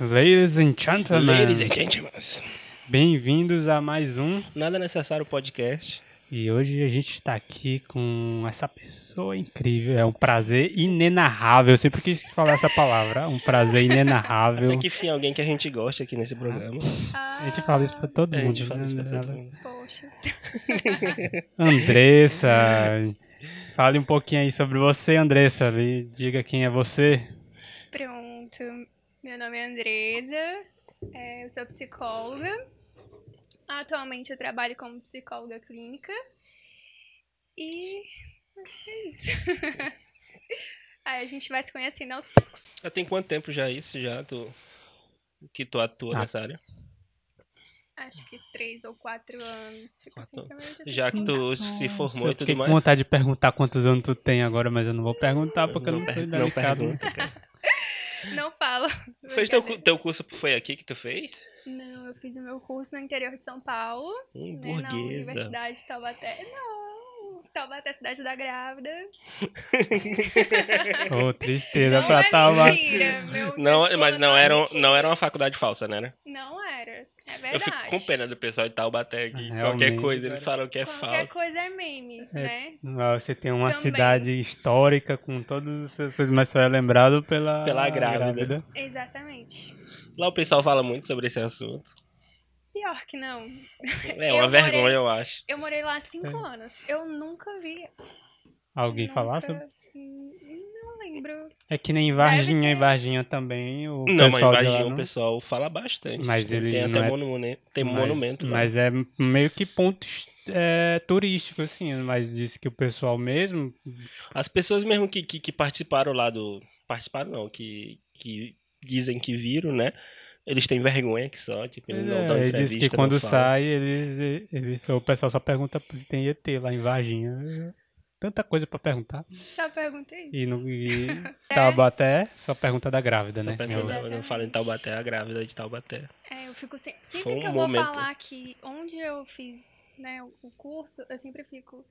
Ladies and gentlemen, Ladies and gentlemen, bem-vindos a mais um. nada necessário podcast. E hoje a gente está aqui com essa pessoa incrível. É um prazer inenarrável. Eu sempre quis falar essa palavra. Um prazer inenarrável. Até que enfim, alguém que a gente gosta aqui nesse programa. A gente fala isso pra todo A mundo. gente fala isso pra né? todo mundo. Poxa. Andressa, fale um pouquinho aí sobre você, Andressa. Me Diga quem é você. Pronto. Meu nome é Andresa. é, eu sou psicóloga. Atualmente eu trabalho como psicóloga clínica. E acho que é isso. Aí a gente vai se conhecendo aos poucos. Já tem quanto tempo já isso, já, tu, que tu atua Ah. nessa área? Acho que três ou quatro anos. Fica assim Quatro. eu Já que tu se Nossa, formou eu e tudo fiquei com mais. vontade de perguntar quantos anos tu tem agora, mas eu não vou perguntar porque eu não, per- sou delicado. pergunta, cara. Não falo. Fez teu, teu curso foi aqui que tu fez? Não, eu fiz o meu curso no interior de São Paulo. Hum, né, na. Universidade de Taubaté. Não, Taubaté, cidade da grávida. Ô, tristeza não pra é tal. mentira. Meu, Não, mas não era, um- é não mentira. era uma faculdade falsa, né? né? Não era. É verdade. Eu fico com pena do pessoal de Taubaté aqui. Qualquer Realmente, coisa eles falam que é Qualquer falso. coisa é meme, né? Ah, Você tem uma Também. cidade histórica com todos os seus mas só é lembrado pela, Pela grávida. Exatamente. Lá o pessoal fala muito sobre esse assunto. Pior que não. É Eu uma morei- vergonha, eu acho. Eu morei lá há cinco É. anos. Eu nunca vi. Alguém nunca... falar sobre. Não lembro. É que nem em Varginha, ter. em Varginha também, o Não, mas pessoal lá Varginha não- o pessoal fala bastante. Mas eles tem não até é- monumento, tem mas, monumento lá. Mas é meio que ponto é, turístico, assim, mas disse que o pessoal mesmo. As pessoas mesmo que, que, que participaram lá do. Participaram não, que, que dizem que viram, né? Eles têm vergonha que só, tipo, eles não dão É, entrevista. diz que quando sai, eles, eles, o pessoal só pergunta se tem ET lá em Varginha. Tanta coisa pra perguntar. Só perguntei isso. E no e Taubaté, só pergunta da grávida, Só né? pergunta- Eu- não, fala em Taubaté, a grávida de Taubaté. É, eu fico sempre. Sempre um que eu vou momento. falar que onde eu fiz né, o- curso, eu sempre fico.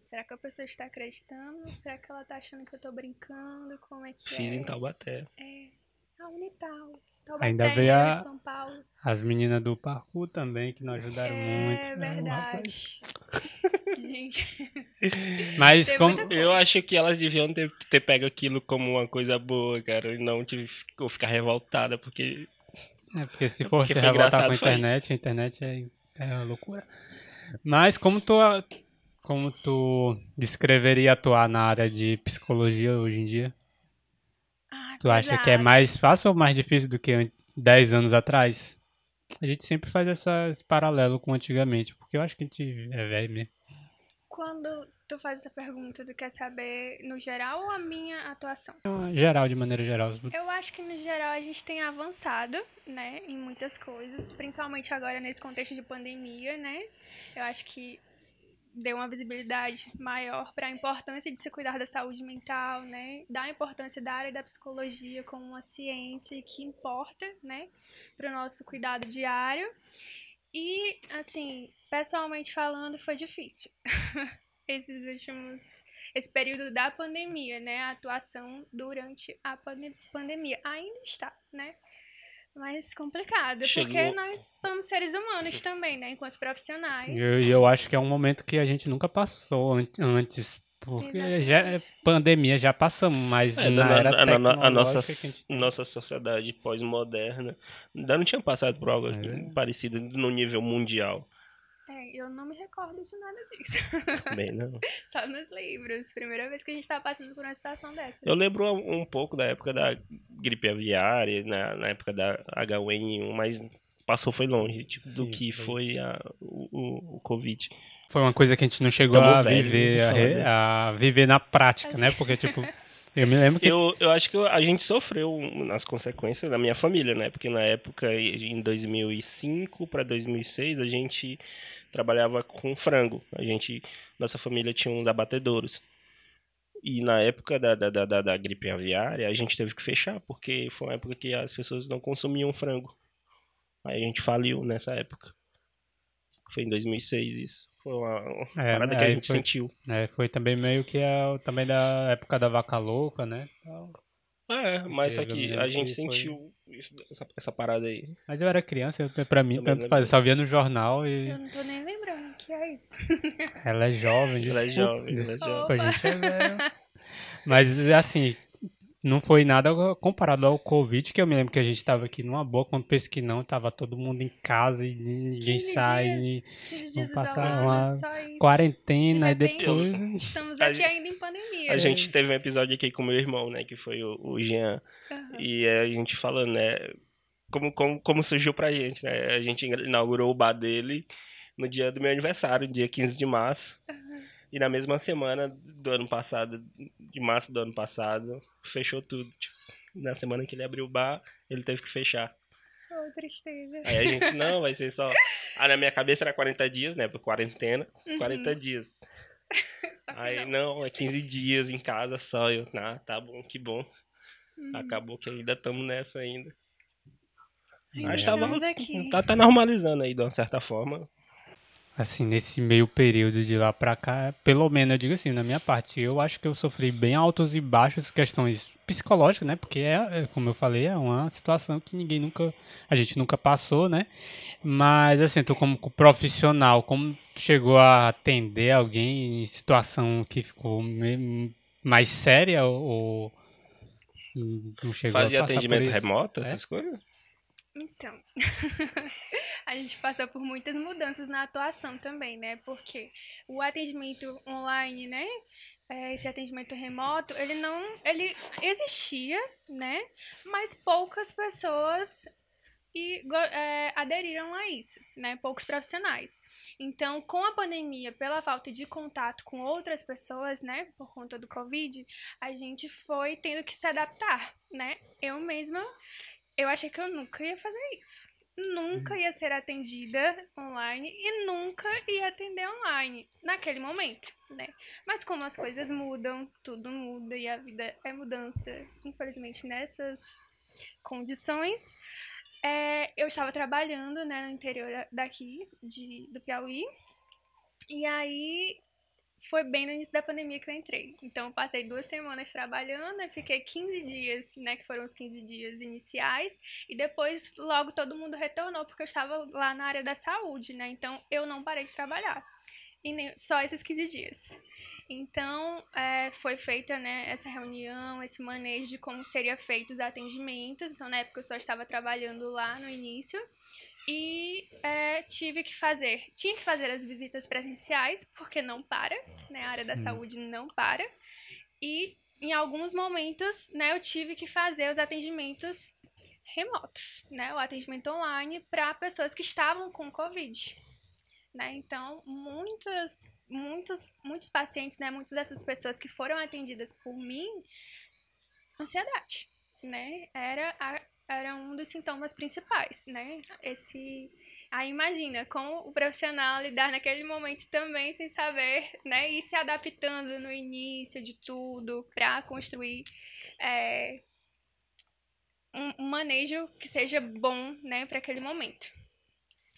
Será que a pessoa está acreditando? Será que ela tá achando que eu tô brincando? Como é que Fiz é? em Taubaté. É. A Unital. Taubaté, Ainda veio a- de São Paulo. As meninas do parkour também, que nos ajudaram muito. É né, verdade. Gente. Mas como. Eu acho que elas deviam ter, ter pego aquilo como uma coisa boa, cara, e não tive, ou ficar revoltada, porque É, porque se for Porque se foi revoltar com a foi. internet, a internet é, é uma loucura. Mas como tu, como tu descreveria atuar na área de psicologia hoje em dia? Tu acha que é mais fácil ou mais difícil do que an- 10 anos atrás? A gente sempre faz essa, esse paralelo com antigamente, porque eu acho que a gente é velho mesmo. Quando tu faz essa pergunta, tu quer saber no geral ou a minha atuação? Geral, de maneira geral. Eu acho que no geral a gente tem avançado, né, em muitas coisas, principalmente agora nesse contexto de pandemia, né? Eu acho que deu uma visibilidade maior para a importância de se cuidar da saúde mental, né? Da importância da área da psicologia como uma ciência que importa, né, para o nosso cuidado diário. E, assim, pessoalmente falando, foi difícil. Esses últimos esse período da pandemia, né? A atuação durante a pande- pandemia. Ainda está, né? Mas complicado, porque Chegou- nós somos seres humanos também, né? Enquanto profissionais. E eu, eu acho que é um momento que a gente nunca passou an- antes. Porque já é pandemia, já passamos, mas É, na na- era a, a- a nossa, a gente... nossa sociedade pós-moderna ainda não tinha passado por algo É. parecido no nível mundial. É, eu não me recordo de nada disso. Bem, não. Só nos livros. Primeira vez que a gente tá passando por uma situação dessa. Eu lembro um pouco da época da gripe aviária, na, na época da H1N1, mas passou foi longe tipo, do Sim, que foi. foi a, o, o, Covid. Foi uma coisa que a gente não chegou Tamo a velho, viver, a, a viver na prática, né? Porque, tipo, eu me lembro que Eu, eu acho que a gente sofreu nas consequências da minha família, né? Porque na época, em 2005 para 2006, a gente trabalhava com frango. A gente, nossa família tinha uns abatedouros. E na época da, da, da, da- gripe aviária, a gente teve que fechar, porque foi uma época que as pessoas não consumiam frango. Aí a gente faliu nessa época. Foi em 2006 isso. Foi uma, uma É, parada que a aí gente foi- sentiu. É, foi também meio que a, também da época da vaca louca, né? Então, É, mas só que a gente foi- sentiu isso- essa, essa parada aí. Mas eu era criança, eu, pra mim, Também tanto lembro. faz. Eu só via no jornal e Eu não tô nem lembrando o que é isso. ela é jovem, Ela é desculpa, jovem, ela é desculpa, jovem. a gente é velho. Mas, assim, não foi nada comparado ao Covid, que eu me lembro que a gente tava aqui numa boa, quando penso que não, tava todo mundo em casa e ninguém 15 sai, dias, e 15 dias passar uma só isso. quarentena, De e depois... Estamos aqui gente- ainda em pandemia. A gente teve um episódio aqui com meu irmão, né? Que foi o, o Jean. Aham. E a gente falando, né? Como, como, como surgiu pra gente, né? A gente inaugurou o bar dele no dia do meu aniversário, dia 15 de março. E na mesma semana do ano passado, de março do ano passado, fechou tudo. Tipo, na semana que ele abriu o bar, ele teve que fechar. Oh, tristeza. Aí a gente, não, vai ser só. Ah, na minha cabeça era 40 dias, né? Por quarentena, 40 dias. Aí não. não, é 15 dias em casa só. Eu, ah, tá bom, que bom. Uhum. Acabou que ainda estamos nessa ainda. Que tá, tá, tá normalizando aí de uma certa forma. Assim, nesse meio período de lá pra cá, pelo menos eu digo assim, na minha parte, eu acho que eu sofri bem altos e baixos, questões psicológicas, né? Porque é, é, como eu falei, é uma situação que ninguém nunca, a gente nunca passou, né? Mas assim, tu como profissional, como chegou a atender alguém em situação que ficou mais séria ou não chegou Fazia a atendimento remoto, É? essas coisas? Então, a gente passou por muitas mudanças na atuação também, né? Porque o atendimento online, né? é, Esse atendimento remoto, ele não, ele existia, né? Mas poucas pessoas e é, aderiram a isso, né? Poucos profissionais. Então, com a pandemia, pela falta de contato com outras pessoas, né? Por conta do Covid, a gente foi tendo que se adaptar, né? Eu mesma eu achei que eu nunca ia fazer isso. Nunca ia ser atendida online e nunca ia atender online naquele momento, né? Mas como as coisas mudam, tudo muda e a vida é mudança, infelizmente nessas condições, é, eu estava trabalhando, né, no interior daqui de, do Piauí e aí foi bem no início da pandemia que eu entrei. Então, eu passei duas semanas trabalhando, fiquei 15 dias, né, que foram os 15 dias iniciais, e depois logo todo mundo retornou, porque eu estava lá na área da saúde, né, então eu não parei de trabalhar. E nem, só esses 15 dias. Então, é, foi feita, né, essa reunião, esse manejo de como seria feitos os atendimentos. Então, na época eu só estava trabalhando lá no início, e é, tive que fazer, tinha que fazer as visitas presenciais, porque não para, né? A área da Sim. saúde não para. E em alguns momentos, né, eu tive que fazer os atendimentos remotos, né? O atendimento online para pessoas que estavam com Covid. Né? Então, muitas, muitos, muitos pacientes, né? Muitas dessas pessoas que foram atendidas por mim, ansiedade, né? Era, a, era um dos sintomas principais, né? Esse Aí imagina como o profissional lidar naquele momento também sem saber, né? E se adaptando no início de tudo para construir é, um, um manejo que seja bom, né, para aquele momento.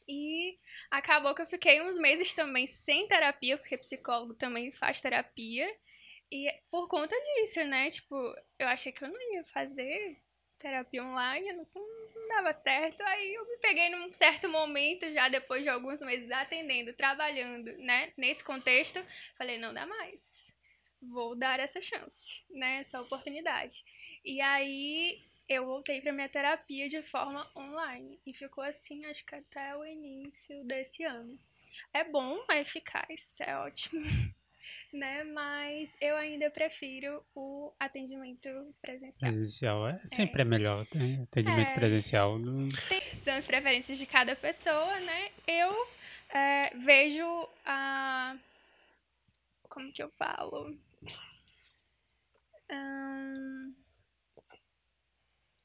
E acabou que eu fiquei uns meses também sem terapia, porque psicólogo também faz terapia. E por conta disso, né? Tipo, eu achei que eu não ia fazer terapia online, não, dava certo. Aí eu me peguei num certo momento, já depois de alguns meses atendendo, trabalhando, né? Nesse contexto, falei, não dá mais. Vou dar essa chance, né? Essa oportunidade. E aí eu voltei para minha terapia de forma online. E ficou assim, acho que até o início desse ano. É bom, é eficaz, é ótimo. Né? Mas eu ainda prefiro o atendimento presencial. Presencial é sempre é, melhor, tem atendimento É. presencial. não- São as preferências de cada pessoa, né? Eu é, vejo a. Como que eu falo?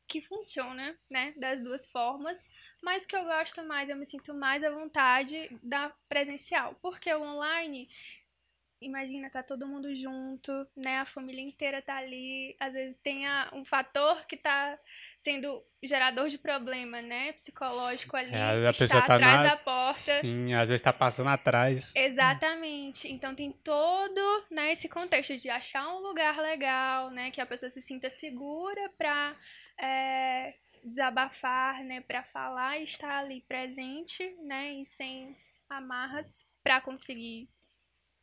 Que funciona, né? Das duas formas, mas que eu gosto mais, eu me sinto mais à vontade da presencial. Porque o online imagina, tá todo mundo junto, né? A família inteira tá ali. Às vezes tem a, um fator que tá sendo gerador de problema, né? Psicológico ali. É, a está pessoa tá atrás na- da porta. Sim, às vezes tá passando atrás. Exatamente. Então tem todo né, esse contexto de achar um lugar legal, né? Que a pessoa se sinta segura pra é, desabafar, né? Pra falar e estar ali presente, né? E sem amarras pra conseguir,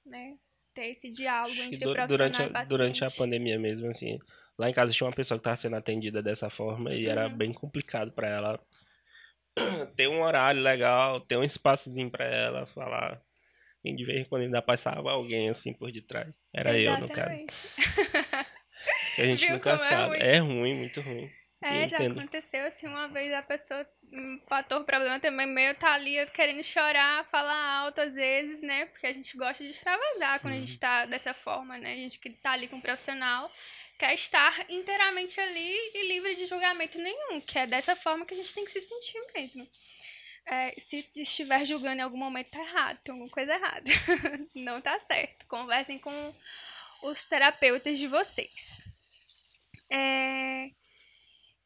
né? Ter esse diálogo entre du- profissional durante, e paciente. durante a pandemia mesmo, assim, lá em casa tinha uma pessoa que estava sendo atendida dessa forma e era Uhum. bem complicado para ela ter um horário legal, ter um espaçozinho para ela falar. E de vez em quando ainda passava alguém assim por detrás. Era eu, no caso. Exatamente. A gente Viu nunca é sabe. ruim? É ruim, muito ruim. É, já Entendo. aconteceu assim uma vez a pessoa, um fator problema também meu, tá ali querendo chorar, falar alto às vezes, né? Porque a gente gosta de extravasar quando a gente tá dessa forma, né? A gente que tá ali com um profissional quer estar inteiramente ali e livre de julgamento nenhum, que é dessa forma que a gente tem que se sentir mesmo. É, se estiver julgando em algum momento, tá errado, tem alguma coisa errada. Não tá certo. Conversem com os terapeutas de vocês. É,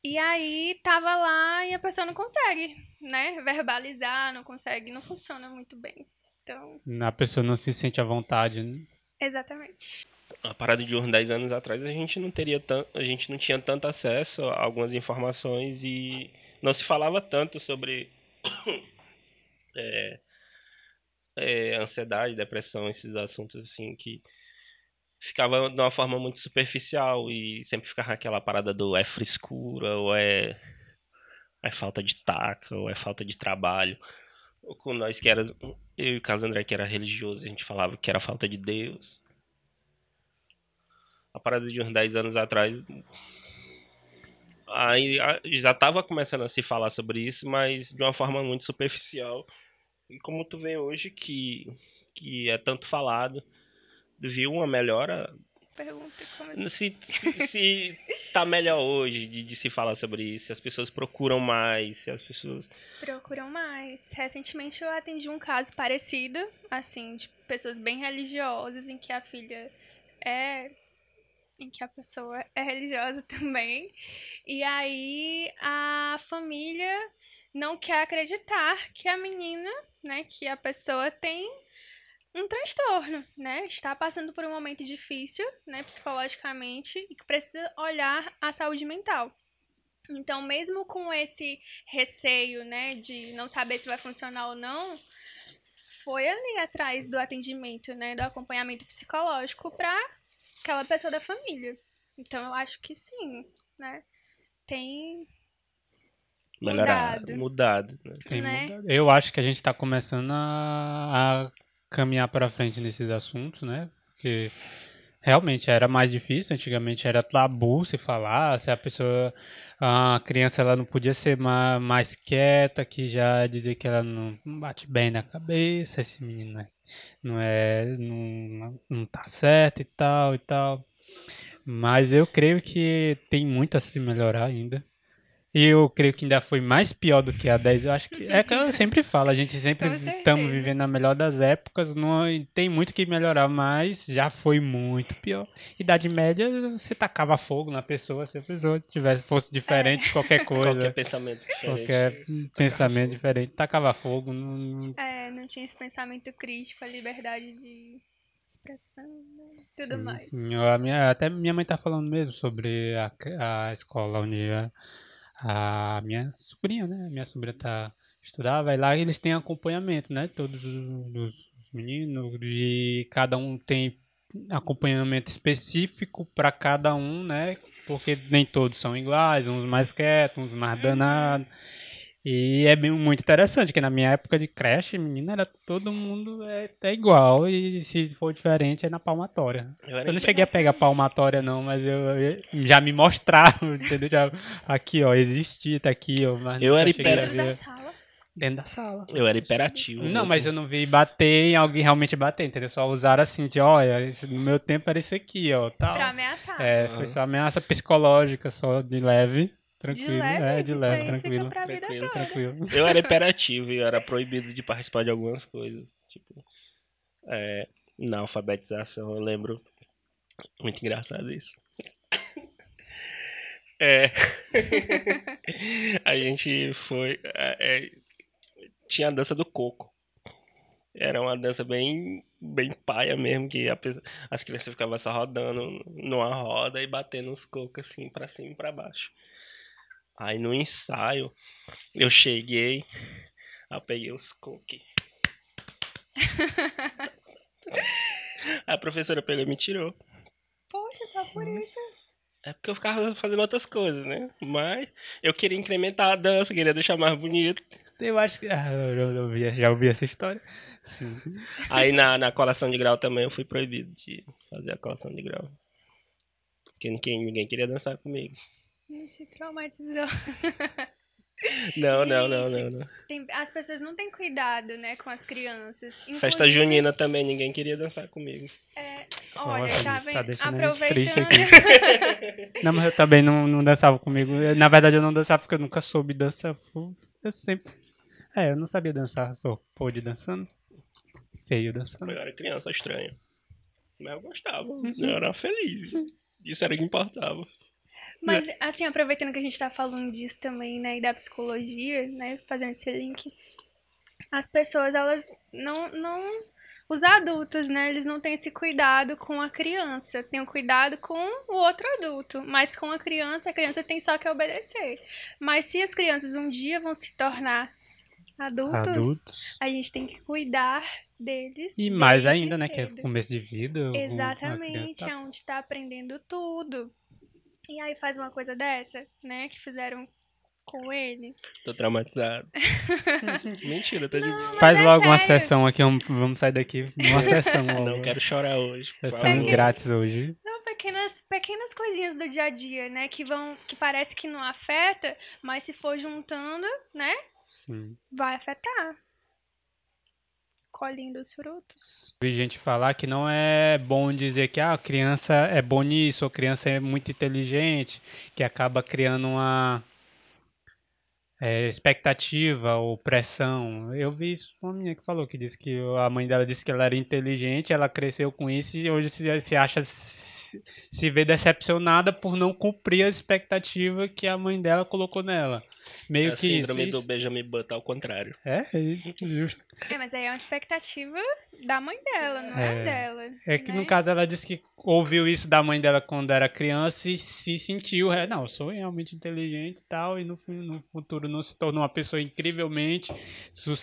e aí tava lá e a pessoa não consegue, né? Verbalizar, não consegue, não funciona muito bem. Então, A pessoa não se sente à vontade, né? exatamente. A parada de uns 10 anos atrás a gente não teria tanto, a gente não tinha tanto acesso a algumas informações e não se falava tanto sobre é, é, ansiedade, depressão, esses assuntos assim que ficava de uma forma muito superficial e sempre ficava aquela parada do é frescura ou é é falta de taca ou é falta de trabalho. Ou com nós que era eu e o Carlos André que era religioso, a gente falava que era falta de Deus a parada de uns 10 anos atrás. Aí já estava começando a se falar sobre isso, mas de uma forma muito superficial. E como tu vê hoje que, que é tanto falado, viu uma melhora. Pergunta como assim? Se, se, se tá melhor hoje de, de se falar sobre isso, se as pessoas procuram mais, se as pessoas. procuram mais. Recentemente eu atendi um caso parecido, assim, de pessoas bem religiosas, em que a filha é. em que a pessoa é religiosa também. E aí a família não quer acreditar que a menina, né, que a pessoa tem um transtorno, né? Está passando por um momento difícil, né, psicologicamente, e que precisa olhar a saúde mental. Então, mesmo com esse receio, né, de não saber se vai funcionar ou não, foi ali atrás do atendimento, né, do acompanhamento psicológico para aquela pessoa da família. Então, eu acho que sim, né? Tem Melhorar, Mudado. mudado. né? Tem Né? mudado. Eu acho que a gente está começando a, a caminhar para frente nesses assuntos, né? Porque realmente era mais difícil. Antigamente era tabu se falar, se a pessoa, a criança, ela não podia ser mais, quieta, que já dizer que ela não bate bem na cabeça, esse menino é- não é, não, não tá certo e tal e tal. Mas eu creio que tem muito a se melhorar ainda. E eu creio que ainda foi mais pior do que a 10. Eu acho que. É que eu sempre falo, a gente sempre estamos vivendo na melhor das épocas. Não, tem muito que melhorar, mas já foi muito pior. Idade média, você tacava fogo na pessoa, se a pessoa tivesse, fosse diferente, qualquer coisa. Qualquer pensamento diferente. Qualquer pensamento fogo. diferente, tacava fogo. Não, não- É, não tinha esse pensamento crítico, a liberdade de expressão, né? tudo Sim, mais. sim. Eu- a minha, até minha mãe tá falando mesmo sobre a, a escola onde a, a minha sobrinha, né? Minha sobrinha tá estudar, vai lá e eles têm acompanhamento, né? Todos os, os meninos e cada um tem acompanhamento específico para cada um, né? Porque nem todos são iguais, uns mais quietos, uns mais Uhum. danados. E é bem, muito interessante, que na minha época de creche, menina, era todo mundo é, é igual, e se for diferente é na palmatória. Eu Eu não cheguei a pegar palmatória não, mas eu, eu- já me mostraram, entendeu? Já, aqui, ó, existia, tá aqui, ó. Mas Eu era Dentro da sala. Dentro da sala. Eu era hiperativo. Não, mas eu não vi bater em alguém realmente bater, entendeu? Só usaram assim, de, olha, esse- no meu tempo era isso aqui, ó, tal. Pra ameaçar. É, foi só ameaça psicológica, só de leve, tranquilo. leve? é, de leve, tranquilo. Fica pra vida Tranquilo, toda. Tranquilo. Eu era hiperativo e eu era proibido de participar de algumas coisas. Tipo, é, na alfabetização, eu lembro. Muito engraçado isso. É. a gente foi. É, é, tinha a dança do coco. Era uma dança bem, bem paia mesmo, que a, as crianças ficavam só rodando numa roda e batendo os cocos assim pra cima e pra baixo. Aí no ensaio, eu cheguei, eu peguei os cookies. a professora pegou e me tirou. Poxa, só por uhum. isso. É porque eu ficava fazendo outras coisas, né? Mas eu queria incrementar a dança, queria deixar mais bonito. Eu acho que. Ah, eu, eu, eu já ouvi essa história. Sim. Aí na, na colação de grau também eu fui proibido de fazer a colação de grau. Porque ninguém, ninguém queria dançar comigo. Me se traumatizou. Não, não, não, não, não. Tem, as pessoas não têm cuidado, né, com as crianças. Inclusive, Festa junina também, ninguém queria dançar comigo. É, olha, Nossa, tá vendo? Tá Aproveitando. não, mas eu também não, não dançava comigo. Na verdade, eu não dançava porque eu nunca soube dançar. Eu sempre. É, eu não sabia dançar, sou pôde dançando. Feio dançando. Eu era criança estranha. Mas eu gostava. Uhum. Eu era feliz. Isso era o que importava. Mas, assim, aproveitando que a gente tá falando disso também, né, e da psicologia, né, fazendo esse link, as pessoas, elas não, não, os adultos, né, eles não têm esse cuidado com a criança, tem o cuidado com o outro adulto, mas com a criança, a criança tem só que obedecer. Mas se as crianças um dia vão se tornar adultos, adultos. a gente tem que cuidar deles. E mais ainda, cedo. né, que é começo de vida. Exatamente, tá... é onde está aprendendo tudo. E aí faz uma coisa dessa, né? Que fizeram com ele. Tô traumatizado. Mentira, tô não, de Faz é logo sério. uma sessão aqui, vamos sair daqui. Uma sessão logo. Não quero chorar hoje. Sessão grátis hoje. Não, pequenas, pequenas coisinhas do dia a dia, né? Que vão. Que parece que não afeta, mas se for juntando, né? Sim. Vai afetar colhendo os frutos. Vi gente falar que não é bom dizer que ah, a criança é bom nisso, a criança é muito inteligente, que acaba criando uma é, expectativa ou pressão. Eu vi isso uma menina que falou que disse que a mãe dela disse que ela era inteligente, ela cresceu com isso e hoje se, se acha se vê decepcionada por não cumprir a expectativa que a mãe dela colocou nela. Meio é que a síndrome do Benjamin Button ao contrário. É, é, justo. É, mas aí é uma expectativa da mãe dela, não é, é dela. É que né? no caso ela disse que ouviu isso da mãe dela quando era criança e se sentiu, é, não, eu sou realmente inteligente e tal, e no, no futuro não se tornou uma pessoa incrivelmente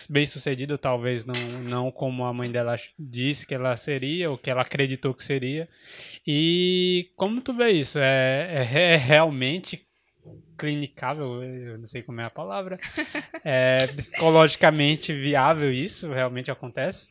bem sucedida, talvez não, não como a mãe dela disse que ela seria, ou que ela acreditou que seria. E como tu vê isso? É, é, é realmente clinicável, eu não sei como é a palavra, é psicologicamente viável isso? Realmente acontece?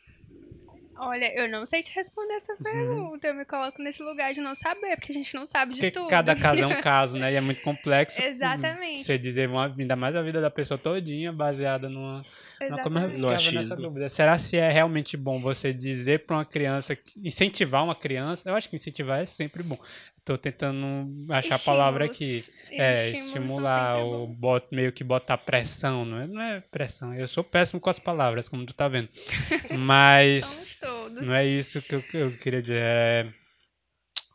Olha, eu não sei te responder essa uhum. pergunta. Eu me coloco nesse lugar de não saber, porque a gente não sabe de porque tudo. Cada caso é um caso, né? E é muito complexo. Exatamente. Você dizer uma, ainda mais a vida da pessoa todinha baseada numa. Exatamente. Como eu ficava nessa dúvida. Será se é realmente bom você dizer para uma criança, incentivar uma criança? Eu acho que incentivar é sempre bom. Estou tentando achar Estímulos. a palavra aqui. É, estimular, ou bot, meio que botar pressão, não é, não é pressão. Eu sou péssimo com as palavras, como tu tá vendo. Mas não é isso que eu, que eu queria dizer. É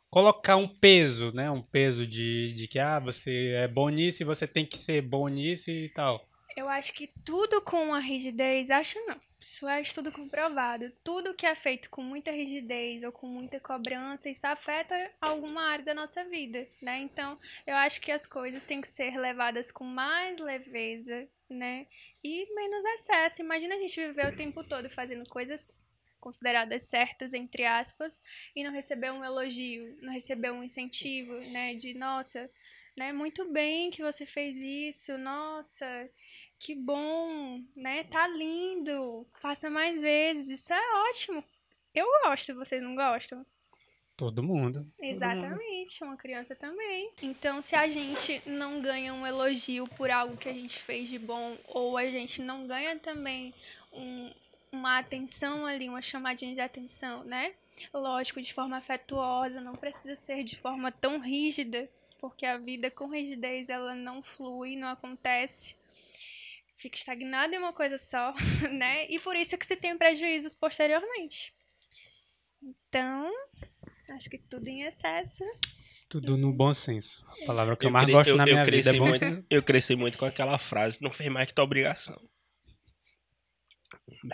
colocar um peso, né? Um peso de, de que ah, você é bom nisso e você tem que ser bom nisso e tal. Eu acho que tudo com a rigidez, acho não. Isso é estudo comprovado. Tudo que é feito com muita rigidez ou com muita cobrança, isso afeta alguma área da nossa vida, né? Então, eu acho que as coisas têm que ser levadas com mais leveza, né? E menos excesso. Imagina a gente viver o tempo todo fazendo coisas consideradas certas, entre aspas, e não receber um elogio, não receber um incentivo, né? De, nossa, né? Muito bem que você fez isso, nossa, que bom, né? Tá lindo, faça mais vezes, isso é ótimo. Eu gosto, vocês não gostam? Todo mundo. Exatamente, Todo mundo. uma criança também. Então, se a gente não ganha um elogio por algo que a gente fez de bom, ou a gente não ganha também um, uma atenção ali, uma chamadinha de atenção, né? Lógico, de forma afetuosa, não precisa ser de forma tão rígida, porque a vida com rigidez ela não flui, não acontece. Fica estagnada em uma coisa só, né? E por isso é que se tem prejuízos posteriormente. Então, acho que tudo em excesso. Tudo no bom senso. A palavra que eu, Eu mais cre- gosto eu- na eu minha vida é cresci bom muito- senso. Eu cresci muito com aquela frase, não fez mais que tua obrigação.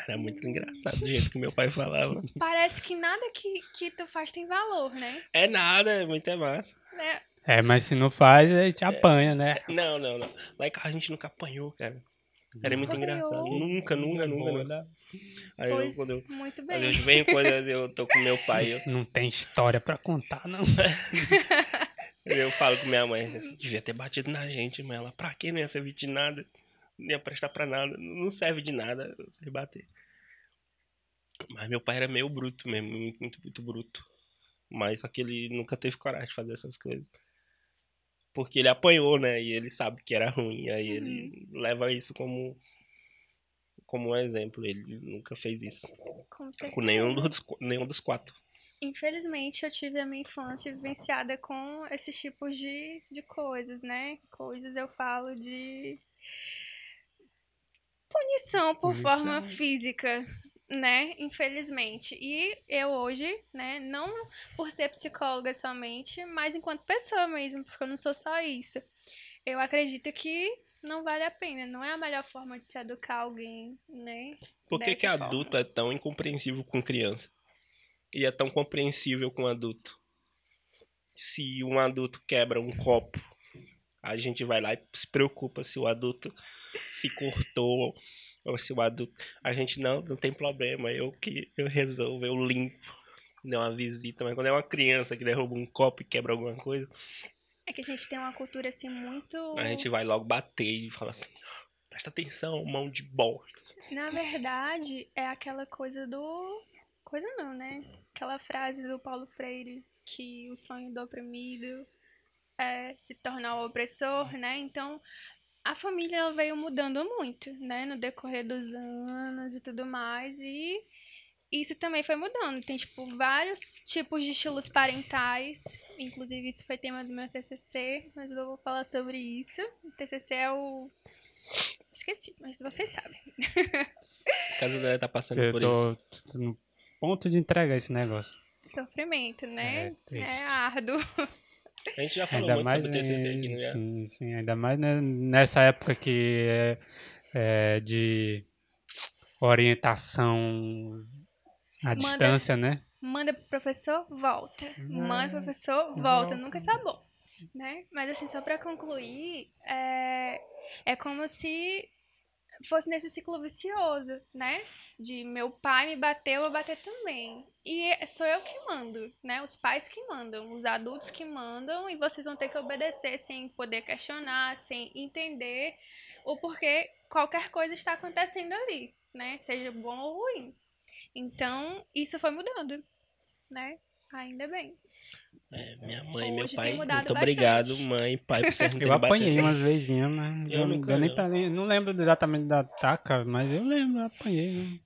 Era muito engraçado o jeito que meu pai falava. Parece que nada que, que tu faz tem valor, né? É nada, é muito é massa. Né? É, mas se não faz, a gente apanha, né? Não, não, não. Lá em casa a gente nunca apanhou, cara. Era muito Apanhou. engraçado. Nunca, nunca, nunca, nunca. Aí eu, Pois, quando eu, muito bem. vem quando eu tô com meu pai, eu, Não tem história pra contar, não. eu falo com minha mãe, você devia ter batido na gente, mas ela, pra quê? Não ia servir de nada. Não ia prestar pra nada. Não serve de nada você bater. Mas meu pai era meio bruto mesmo, muito, muito, muito bruto. Mas só que ele nunca teve coragem de fazer essas coisas. Porque ele apanhou, né? E ele sabe que era ruim. Aí ele leva isso como, como um exemplo. Ele nunca fez isso. Com certeza. Com nenhum dos, nenhum dos quatro. Infelizmente, eu tive a minha infância vivenciada com esses tipos de, de coisas, né? Coisas eu falo de punição por Punição. forma física, né? Infelizmente. E eu hoje, né, não por ser psicóloga somente, mas enquanto pessoa mesmo, porque eu não sou só isso. Eu acredito que não vale a pena, não é a melhor forma de se educar alguém, né? Por que, que forma. adulto é tão incompreensível com criança? E é tão compreensível com adulto? Se um adulto quebra um copo, a gente vai lá e se preocupa se o adulto se cortou ou se o adulto. A gente não, não tem problema, eu que eu resolvo, eu limpo. Dou uma visita, mas quando é uma criança que derruba um copo e quebra alguma coisa, É que a gente tem uma cultura assim muito a gente vai logo bater e fala assim: presta atenção, mão de bosta. Na verdade, é aquela coisa do. Coisa não, né? Aquela frase do Paulo Freire que o sonho do oprimido é se tornar o opressor, né? Então, a família ela veio mudando muito, né? No decorrer dos anos e tudo mais. E isso também foi mudando. Tem, tipo, vários tipos de estilos parentais. Inclusive, isso foi tema do meu TCC, mas eu vou falar sobre isso. O TCC é o. Esqueci, mas vocês sabem. A casa dela tá passando Eu por tô, isso. tô no ponto de entregar esse negócio. sofrimento, né? É. É, árduo. A gente já falou Ainda muito mais, sobre TCC aqui, em- não é? sim, sim, ainda mais né, nessa época que é, é de orientação à Manda- distância, né? Manda pro professor, volta. Manda pro professor, volta. volta. Nunca tá bom. Né? Mas assim, só pra concluir, é, é como se fosse nesse ciclo vicioso, né? De meu pai me bateu, eu bater também. E sou eu que mando, né? Os pais que mandam, os adultos que mandam, e vocês vão ter que obedecer sem poder questionar, sem entender o porquê qualquer coisa está acontecendo ali, né? Seja bom ou ruim. Então, isso foi mudando, né? Ainda bem. É, minha mãe e meu pai. Muito obrigado, bastante. mãe e pai, por vocês não Eu apanhei batido. umas vezinhas, mas Eu eu nunca- não, nem não. pra, nem- não lembro exatamente da taca, mas eu lembro, eu apanhei. né?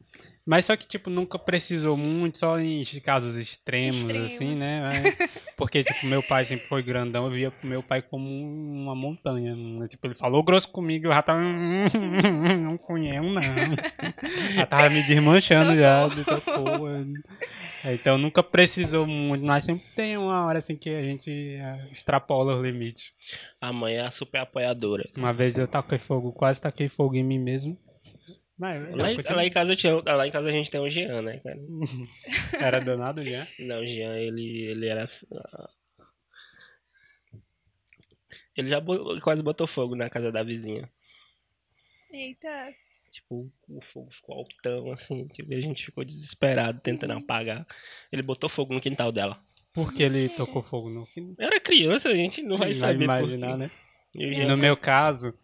Mas só que, tipo, nunca precisou muito, só em casos extremos, assim, Extremos. né? É, Porque, tipo, meu pai sempre foi grandão, eu via meu pai como uma montanha. né? Tipo, ele falou grosso comigo, eu já tava. Não fui eu, não. Já tava me desmanchando já, de. Então nunca precisou muito, mas sempre tem uma hora assim que a gente é, extrapola os limites. A mãe é a super apoiadora. Uma vez eu taquei fogo, quase taquei fogo em mim mesmo. Mas, Lá, em- lá em casa tinha, lá em casa a gente tem o Jean, né, cara? Era danado já. Não, o Jean, ele, ele era. Ele já quase botou fogo na casa da vizinha. Eita, Tipo, o fogo ficou altão, assim. Tipo, e a gente ficou desesperado tentando apagar. Ele botou fogo no quintal dela. Por que ele tocou fogo no Eu era criança, a gente não vai saber. por imaginar, né? No meu caso,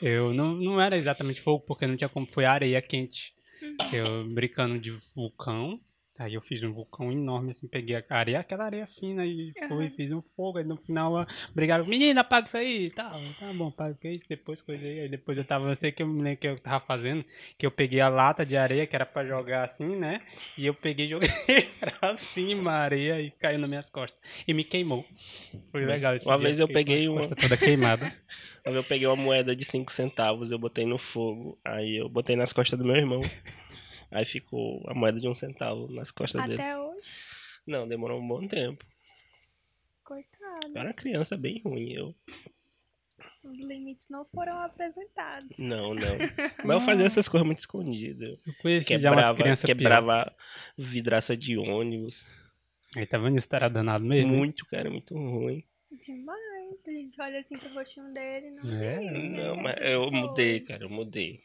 eu não, não era exatamente fogo, porque não tinha como. Foi areia quente. Uhum. Que eu brincando de vulcão. Aí eu fiz um vulcão enorme, assim, peguei a areia, aquela areia fina e fui, Aham. fiz um fogo. Aí no final brigaram, menina, apaga isso aí e tal. Tá bom, apaguei, depois coisa aí. Depois eu tava, eu sei que eu me lembro que eu tava fazendo, que eu peguei a lata de areia, que era pra jogar assim, né? E eu peguei e joguei pra cima a areia e caiu nas minhas costas. E me queimou. Foi legal esse Uma dia, vez eu peguei uma- toda queimada. Eu peguei uma moeda de 5 centavos, eu botei no fogo. Aí eu botei nas costas do meu irmão. Aí ficou a moeda de um centavo nas costas dele. até hoje. Não, demorou um bom tempo. Coitado. Eu era uma criança bem ruim, eu. Os limites não foram apresentados. Não, não. Mas eu fazia essas coisas muito escondidas. Eu conheci já umas Quebrava, pior. quebrava vidraça de ônibus. Aí tá vendo isso? Era danado mesmo. Muito, cara, muito ruim. Demais. A gente olha assim pro rostinho dele não É, tem, né? Não, mas Essas eu mudei, cara, eu mudei.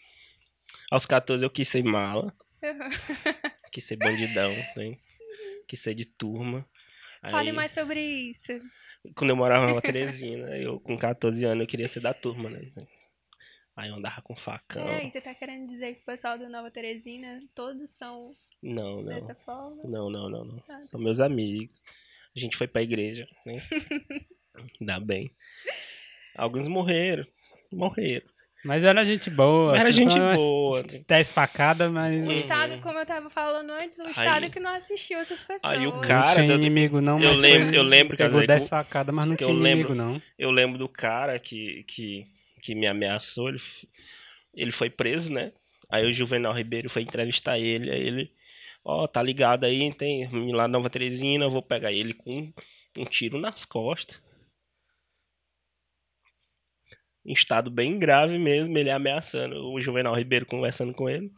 Aos 14 eu quis ser mala, quis ser bandidão, né? Quis ser de turma. Fale Aí, mais sobre isso. Quando eu morava na Teresina, eu com 14 anos eu queria ser da turma, né? Aí eu andava com facão. É, tu tá querendo dizer que o pessoal do Nova Teresina, todos são Não, não. dessa forma? Não, não, não, não. Ah. São meus amigos. A gente foi pra igreja, né? Ainda bem. Alguns morreram. Morreram. Mas era gente boa. Era assim, gente umas boa. né? Dez facadas, mas. O. Estado, como eu tava falando antes, o Estado que não assistiu essas pessoas. Aí o Não cara tinha do- inimigo, não. eu mas lembro- eu lembro que Pegou 10 com- facadas, mas não eu tinha inimigo, lembro- não. Eu lembro do cara que, que, que me ameaçou. Ele, ele foi preso, né? Aí o Juvenal Ribeiro foi entrevistar ele. Aí ele, ó, tá ligado aí, tem lá na Nova Teresina, eu vou pegar ele com um tiro nas costas. Em estado bem grave mesmo, ele ameaçando. O Juvenal Ribeiro conversando com ele.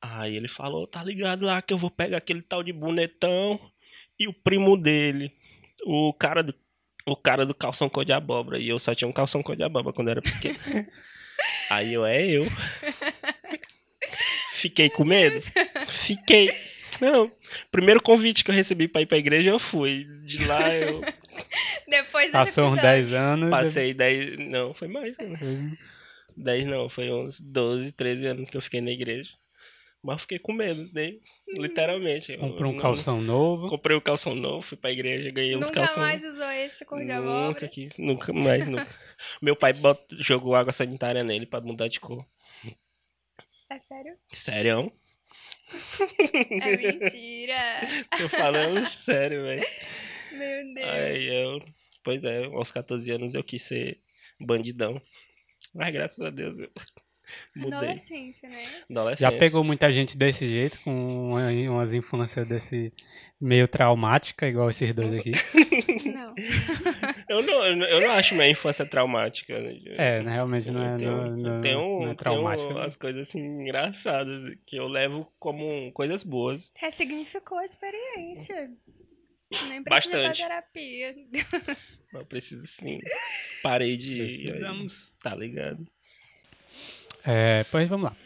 Aí ele falou, tá ligado lá que eu vou pegar aquele tal de bonetão e o primo dele. O cara do o cara do calção cor de abóbora. E eu só tinha um calção cor de abóbora quando era pequeno. Aí eu, é eu. Fiquei com medo? Fiquei. Não. Primeiro convite que eu recebi pra ir pra igreja, eu fui. De lá eu Depois desse Passou uns episódio. 10 anos. passei 10. Não, foi mais, né? depois- 10 não, foi uns 12, 13 anos que eu fiquei na igreja. Mas fiquei com medo, né? Literalmente. Comprou um não- calção novo. Comprei o calção novo, fui pra igreja, ganhei uns Nunca calção. mais usou esse cor de Nunca abóbora. quis, nunca mais, nunca. Meu pai bot- jogou água sanitária nele pra mudar de cor. É sério? Sério? É mentira. Tô falando sério, velho. Meu Deus. Aí eu, pois é, aos 14 anos eu quis ser bandidão. Mas graças a Deus eu mudei. Adolescência, né? Adolescência. Já pegou muita gente desse jeito, com uma- umas infâncias desse meio traumática, igual esses dois aqui. Não. Eu não, eu não- acho minha infância traumática. né? É, né, realmente não é, Eu tenho, não, eu não- tenho- não é tenho traumático. né? as coisas assim engraçadas que eu levo como coisas boas. Ressignificou a experiência. Nem precisa Bastante. terapia. Eu preciso sim. Parei de. Precisamos. Tá ligado? É, pois vamos lá.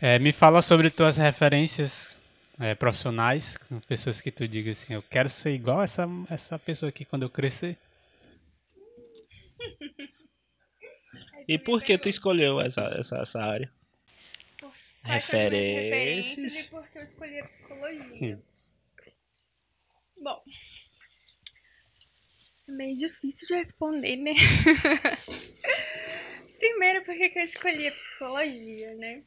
É, me fala sobre tuas referências é, profissionais, com pessoas que tu diga assim, eu quero ser igual essa, essa pessoa aqui quando eu crescer. E por que tu escolheu essa, essa, essa área? Referências Referências. e por que eu escolhi a psicologia? Sim. Bom, é meio difícil de responder, né? Primeiro, por que que eu escolhi a psicologia, né?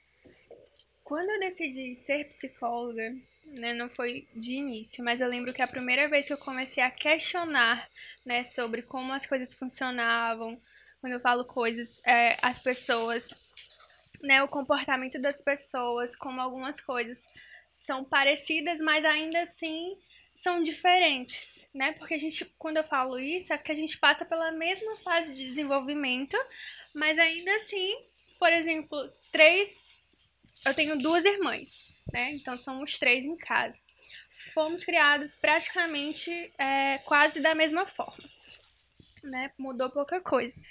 Quando eu decidi ser psicóloga, né, não foi de início, mas eu lembro que a primeira vez que eu comecei a questionar, né, sobre como as coisas funcionavam, quando eu falo coisas, é, as pessoas, né, o comportamento das pessoas, como algumas coisas são parecidas, mas ainda assim são diferentes, né? Porque a gente, quando eu falo isso, é que a gente passa pela mesma fase de desenvolvimento, mas ainda assim, por exemplo, três. Eu tenho duas irmãs, né? Então somos três em casa. Fomos criadas praticamente é, quase da mesma forma, né? Mudou pouca coisa.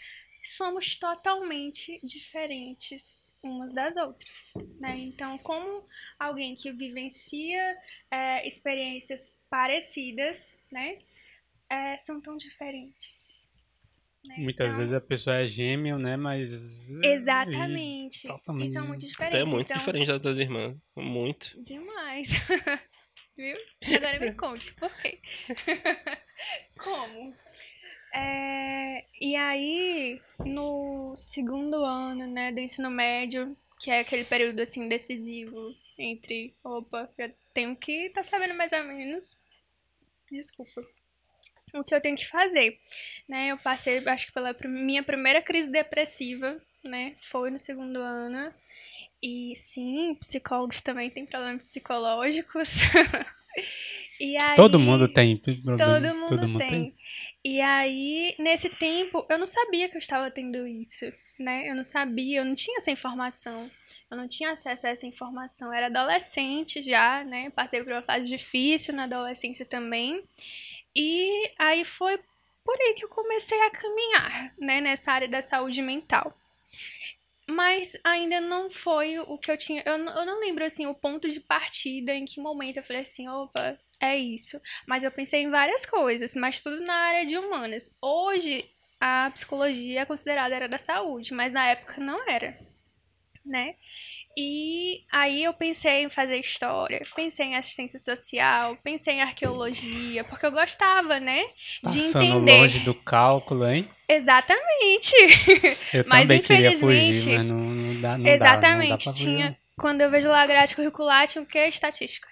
Somos totalmente diferentes umas das outras, né? Então, como alguém que vivencia é, experiências parecidas, né? é, são tão diferentes. né? Muitas Então, vezes a pessoa é gêmeo, né, mas... Exatamente. totalmente E são muito diferentes. é muito então, diferente das tuas irmãs. Muito. Demais. Viu? Agora me conte, por quê? Como? É, e aí, no segundo ano, né, do ensino médio, que é aquele período, assim, decisivo entre, opa, eu tenho que estar sabendo mais ou menos, desculpa, o que eu tenho que fazer, né, eu passei, acho que pela minha primeira crise depressiva, né, foi no segundo ano, e sim, psicólogos também têm problemas psicológicos. E aí, Todo mundo tem problema. Todo mundo, Todo mundo tem. E aí, nesse tempo, eu não sabia que eu estava tendo isso, né? Eu não sabia, eu não tinha essa informação. Eu não tinha acesso a essa informação. Eu era adolescente já, né? Passei por uma fase difícil na adolescência também. E aí foi por aí que eu comecei a caminhar, né? Nessa área da saúde mental. Mas ainda não foi o que eu tinha. Eu eu não lembro, assim, o ponto de partida, em que momento eu falei assim: opa, é isso. Mas eu pensei em várias coisas, mas tudo na área de humanas. Hoje, a psicologia é considerada área da saúde, mas na época não era, né? E aí eu pensei em fazer história, pensei em assistência social, pensei em arqueologia, porque eu gostava, né? De Passando entender. longe do cálculo, hein? Exatamente. Eu Mas, também infelizmente, fugir, mas não, não dá, não dá, Exatamente. não dá pra fugir, tinha, quando eu vejo lá a grade curricular, tinha o quê? Estatística.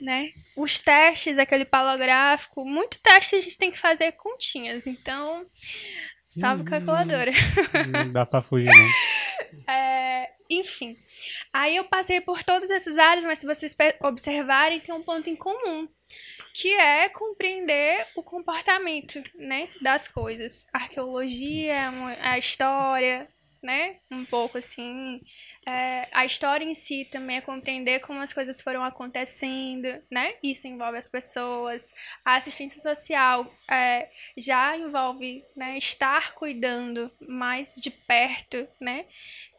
Né? Os testes, aquele palográfico, muito teste a gente tem que fazer continhas, então. Salve Hum. calculadora. não. Dá pra fugir, não. É, enfim. Aí eu passei por todas essas áreas, mas se vocês observarem, tem um ponto em comum, que é compreender o comportamento, né, das coisas. Arqueologia, uma- a história, né, um pouco assim. É, a história em si também é compreender como as coisas foram acontecendo, né? Isso envolve as pessoas. A assistência social é, já envolve né, estar cuidando mais de perto, né?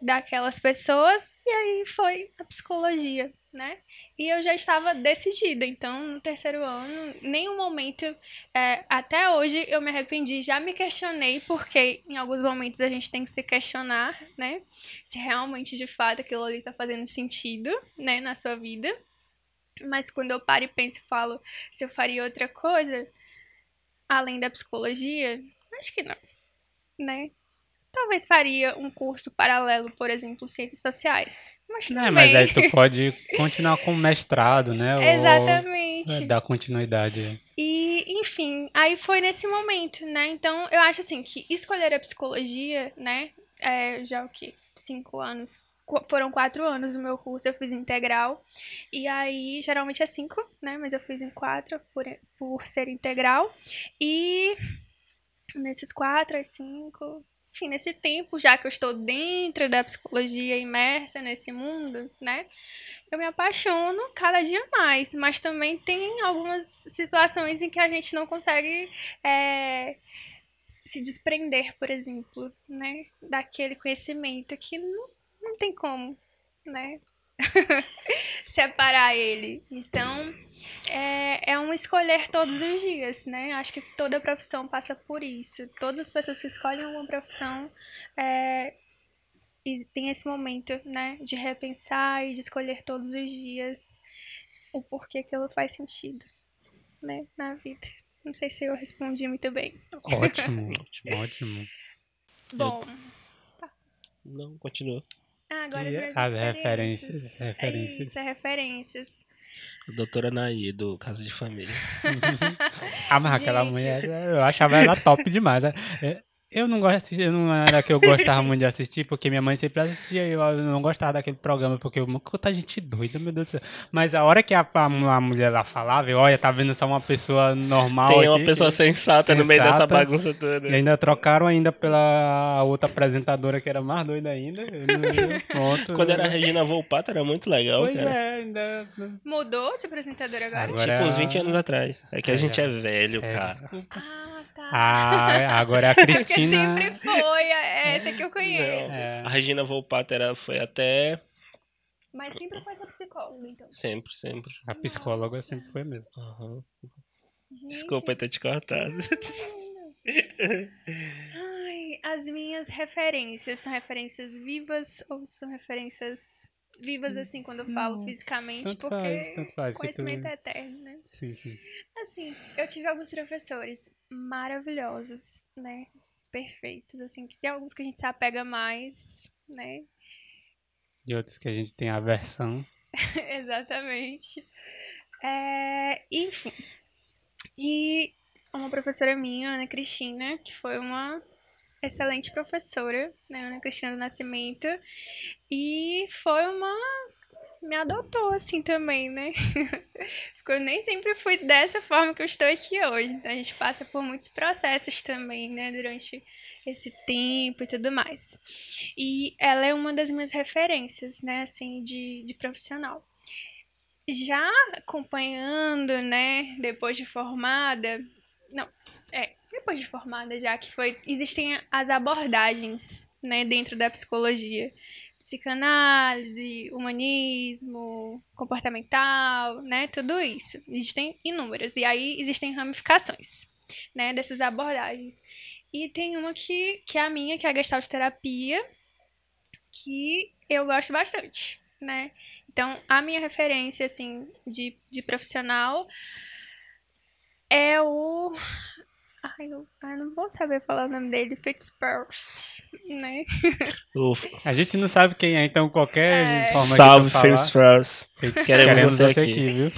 daquelas pessoas e aí foi a psicologia, né? E eu já estava decidida, então no terceiro ano, nenhum momento, é, até hoje eu me arrependi, já me questionei, porque em alguns momentos a gente tem que se questionar, né? Se realmente de fato aquilo ali tá fazendo sentido, né, na sua vida. Mas quando eu paro e penso e falo se eu faria outra coisa, além da psicologia, acho que não, né? Talvez faria um curso paralelo, por exemplo, ciências sociais. Mas também... É, mas aí tu pode continuar com o mestrado, né? Ou, Exatamente. é, dar continuidade. E, enfim, aí foi nesse momento, né? Então, eu acho assim que escolher a psicologia, né? É, já o quê? Cinco anos. Qu- Foram quatro anos o meu curso, eu fiz integral. E aí, geralmente é cinco, né? Mas eu fiz em quatro por, por ser integral. E nesses quatro, às cinco. Enfim, nesse tempo, já que eu estou dentro da psicologia, imersa nesse mundo, né? eu me apaixono cada dia mais, mas também tem algumas situações em que a gente não consegue é, se desprender, por exemplo, né, daquele conhecimento que não, não tem como, né, separar ele. Então, é, é um escolher todos os dias, né? Acho que toda profissão passa por isso. Todas as pessoas que escolhem uma profissão é, e tem esse momento, né, de repensar e de escolher todos os dias o porquê aquilo faz sentido, né, na vida. Não sei se eu respondi muito bem. Ótimo, ótimo. Bom, Não, continua. Ah, agora as E minhas as experiências. referências, referências. Isso, é referências. Doutora Nair, do Caso de Família. Ah, mas aquela Gente. mulher, eu achava ela top demais. né? É, Eu não gosto de assistir, eu não era que eu gostava muito de assistir, porque minha mãe sempre assistia e eu não gostava daquele programa, porque eu, quanta gente doida, meu Deus do céu. Mas a hora que a, a, a mulher lá falava, eu, olha, tá vendo só uma pessoa normal Tem aqui, uma pessoa que- sensata, no meio dessa sensata. bagunça toda. E ainda trocaram ainda pela outra apresentadora que era mais doida ainda. Eu não- Pronto. Quando era a Regina Volpato era muito legal, Pois cara. é, ainda. Mudou de apresentador agora? Agora- Tipo uns 20 anos atrás. É que a É, gente já. é velho, É, cara. desculpa. Ah, tá. Ah, agora é a Porque Cristina. sempre foi é essa que eu conheço. É. A Regina Volpato era, foi até Mas sempre foi essa psicóloga, então. sempre, sempre. A psicóloga Nossa. sempre foi mesmo. Aham. Gente, Desculpa ter te cortado. Ai, as minhas referências são referências vivas ou são referências vivas assim quando eu falo Não, fisicamente? Tanto porque faz, tanto faz. conhecimento é eterno, né? Sim, sim. Assim, eu tive alguns professores maravilhosos, né? Perfeitos, assim, que tem alguns que a gente se apega mais, né? De outros que a gente tem aversão. Exatamente. É, enfim. E uma professora minha, Ana Cristina, que foi uma excelente professora, né? Ana Cristina do Nascimento. E foi uma me adotou assim também, né? Porque eu nem sempre fui dessa forma que eu estou aqui hoje. Então a gente passa por muitos processos também, né, durante esse tempo e tudo mais. E ela é uma das minhas referências, né, assim, de, de profissional. Já acompanhando, né, depois de formada, não, é, depois de formada já que foi, existem as abordagens, né, dentro da psicologia psicanálise, humanismo, comportamental, né? Tudo isso. Existem inúmeras. E aí existem ramificações, né? Dessas abordagens. E tem uma que, que é a minha, que é a gestalt terapia, que eu gosto bastante, né? Então, a minha referência, assim, de, de profissional é o Ai, eu, ai, não vou saber falar o nome dele, Fitzpurs, né? Ufa. A gente não sabe quem é, então qualquer é... forma Salve, Fitzpurs. Queremos, Queremos você aqui. aqui, viu?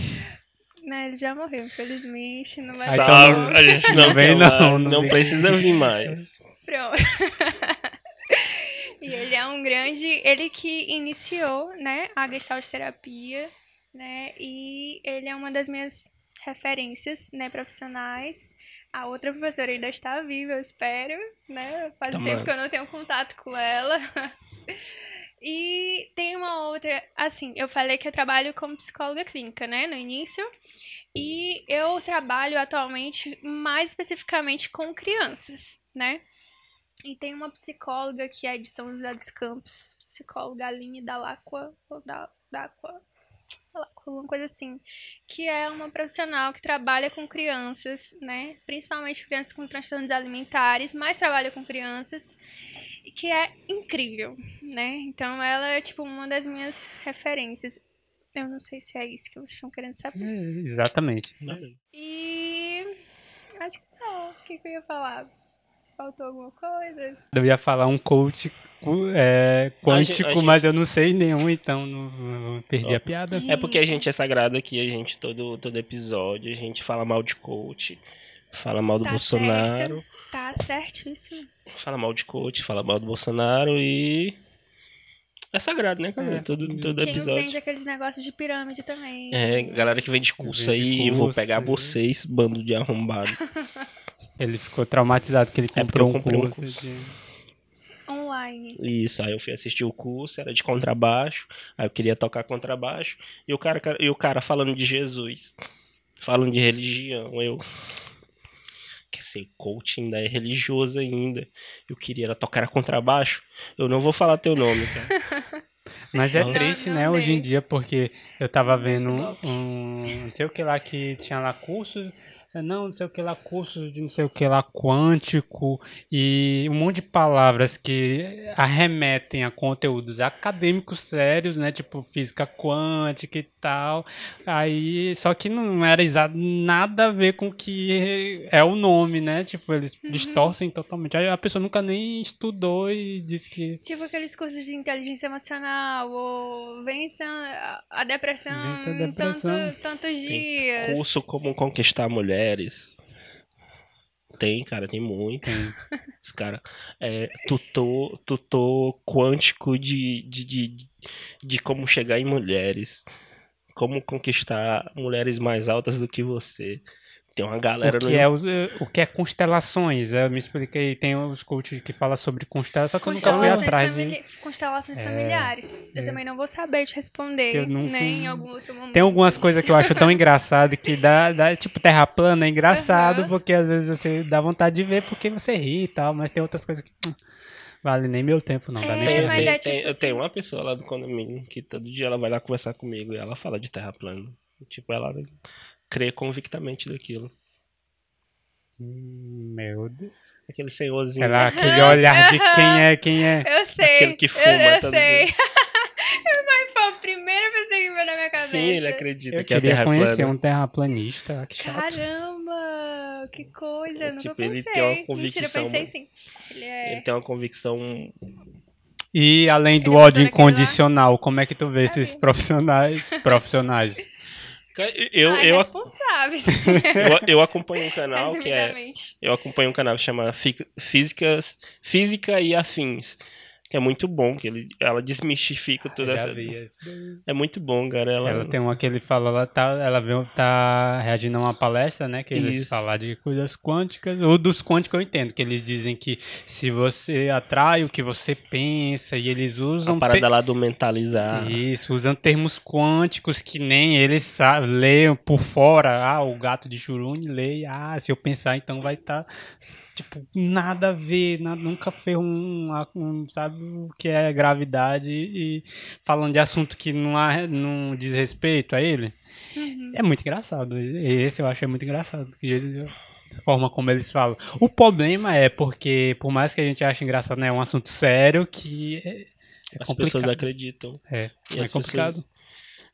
Não, ele já morreu, infelizmente. Não vai ah, então, a gente não, vem, não. Não, não precisa vir mais. Pronto. e ele é um grande... Ele que iniciou, né, a Gestalt terapia, né? E ele é uma das minhas referências, né, profissionais. A outra professora ainda está viva, eu espero, né? Faz tempo que eu não tenho contato com ela. e tem uma outra, assim, eu falei que eu trabalho como psicóloga clínica, né, no início. E eu trabalho atualmente mais especificamente com crianças, né? E tem uma psicóloga que é de São José dos Campos, psicóloga Aline Dalacqua, ou da, Dalacqua, alguma coisa assim, que é uma profissional que trabalha com crianças, né? Principalmente crianças com transtornos alimentares, mas trabalha com crianças, e que é incrível, né? Então ela é tipo uma das minhas referências. Eu não sei se é isso que vocês estão querendo saber. É, exatamente. E acho que só. O que, que eu ia falar? Faltou alguma coisa? Eu ia falar um coach é, quântico, a gente, a gente... mas eu não sei nenhum, então não, não perdi oh. a piada. É porque a gente é sagrado aqui, a gente, todo, todo episódio, a gente fala mal de coach, fala mal do tá Bolsonaro. Certo. Tá certíssimo. Fala mal de coach, fala mal do Bolsonaro e. É sagrado, né, cara? É. Todo, todo Quem episódio. vende aqueles negócios de pirâmide também. É, galera que vende curso vende aí, curso, vou pegar vocês, bando de arrombado. Ele ficou traumatizado que ele é comprou é um curso. Um curso. De... Online. Isso, aí eu fui assistir o curso, era de contrabaixo, aí eu queria tocar contrabaixo, e o cara, e o cara falando de Jesus, falando de religião, eu quer ser coaching, ainda é religioso ainda. Eu queria tocar contrabaixo. Eu não vou falar teu nome, cara. Mas é não, triste, não, né, não hoje em dia, porque eu tava vendo um, um, não sei o que lá que tinha lá cursos não, não sei o que lá, cursos de não sei o que lá, quântico e um monte de palavras que arremetem a conteúdos acadêmicos sérios, né? Tipo física quântica e tal. Aí, só que não era nada a ver com o que é o nome, né? Tipo, eles uhum. distorcem totalmente. Aí a pessoa nunca nem estudou e disse que. Tipo aqueles cursos de inteligência emocional, ou vença a depressão, vença a depressão. Tanto, tantos dias. Curso como conquistar a mulher mulheres. Tem, cara, tem muito. Os cara, é, tutor, tutor quântico de, de, de, de como chegar em mulheres. Como conquistar mulheres mais altas do que você. Tem uma galera o que no... é o, o que é constelações? Eu me expliquei, tem os coaches que falam sobre constelações, só que eu nunca fui atrás de... Constelações é, familiares. Eu é. também não vou saber te responder, nunca... né, em algum outro momento. Tem algumas coisas que eu acho tão engraçado que dá, dá tipo terra plana, é engraçado, uhum. porque às vezes você dá vontade de ver porque você ri e tal, mas tem outras coisas que hum, vale nem meu tempo, não. É, dá nem tem, mas tem, é tipo tem, assim. Eu tenho uma pessoa lá do condomínio que todo dia ela vai lá conversar comigo e ela fala de terra plana. Tipo, ela crê convictamente daquilo. Hum, meu Deus. Aquele senhorzinho. Ela, aquele olhar de quem é, quem é. Eu sei. Aquele que fuma. Eu, eu sei. Mas foi a primeira pessoa que veio na minha cabeça. Sim, ele acredita eu que é terra conhecer plana. um terraplanista. Que chato. Caramba, que coisa. Eu tipo, nunca pensei. Ele tem uma convicção, Mentira, eu pensei sim. Ele, é... ele tem uma convicção e além do ódio incondicional, como é que tu vê Sabe? esses profissionais, profissionais eu, ah, eu, responsáveis. eu, eu acompanho um canal que é. Eu acompanho um canal que chama Físicas, Física e Afins. Que é muito bom, que ele, ela desmistifica toda Já essa. daí. É muito bom, cara. Ela, Ela tem uma que ele fala, ela tá, ela veio, tá reagindo a uma palestra, né? Que eles Isso. falam de coisas quânticas. O dos quânticos eu entendo, que eles dizem que se você atrai o que você pensa, e eles usam. a parada te- lá do mentalizar. Isso, usam termos quânticos que nem eles sabem, leiam por fora. Ah, o gato de Churune lê, ah, se eu pensar então vai estar. Tipo, nada a ver, na- nunca fez um, um, sabe, o que é gravidade e falando de assunto que não, há, não diz respeito a ele. Uhum. É muito engraçado. Esse eu acho é muito engraçado. A forma como eles falam. O problema é porque, por mais que a gente ache engraçado, né, é um assunto sério que é, é As complicado. pessoas acreditam. É, E é complicado.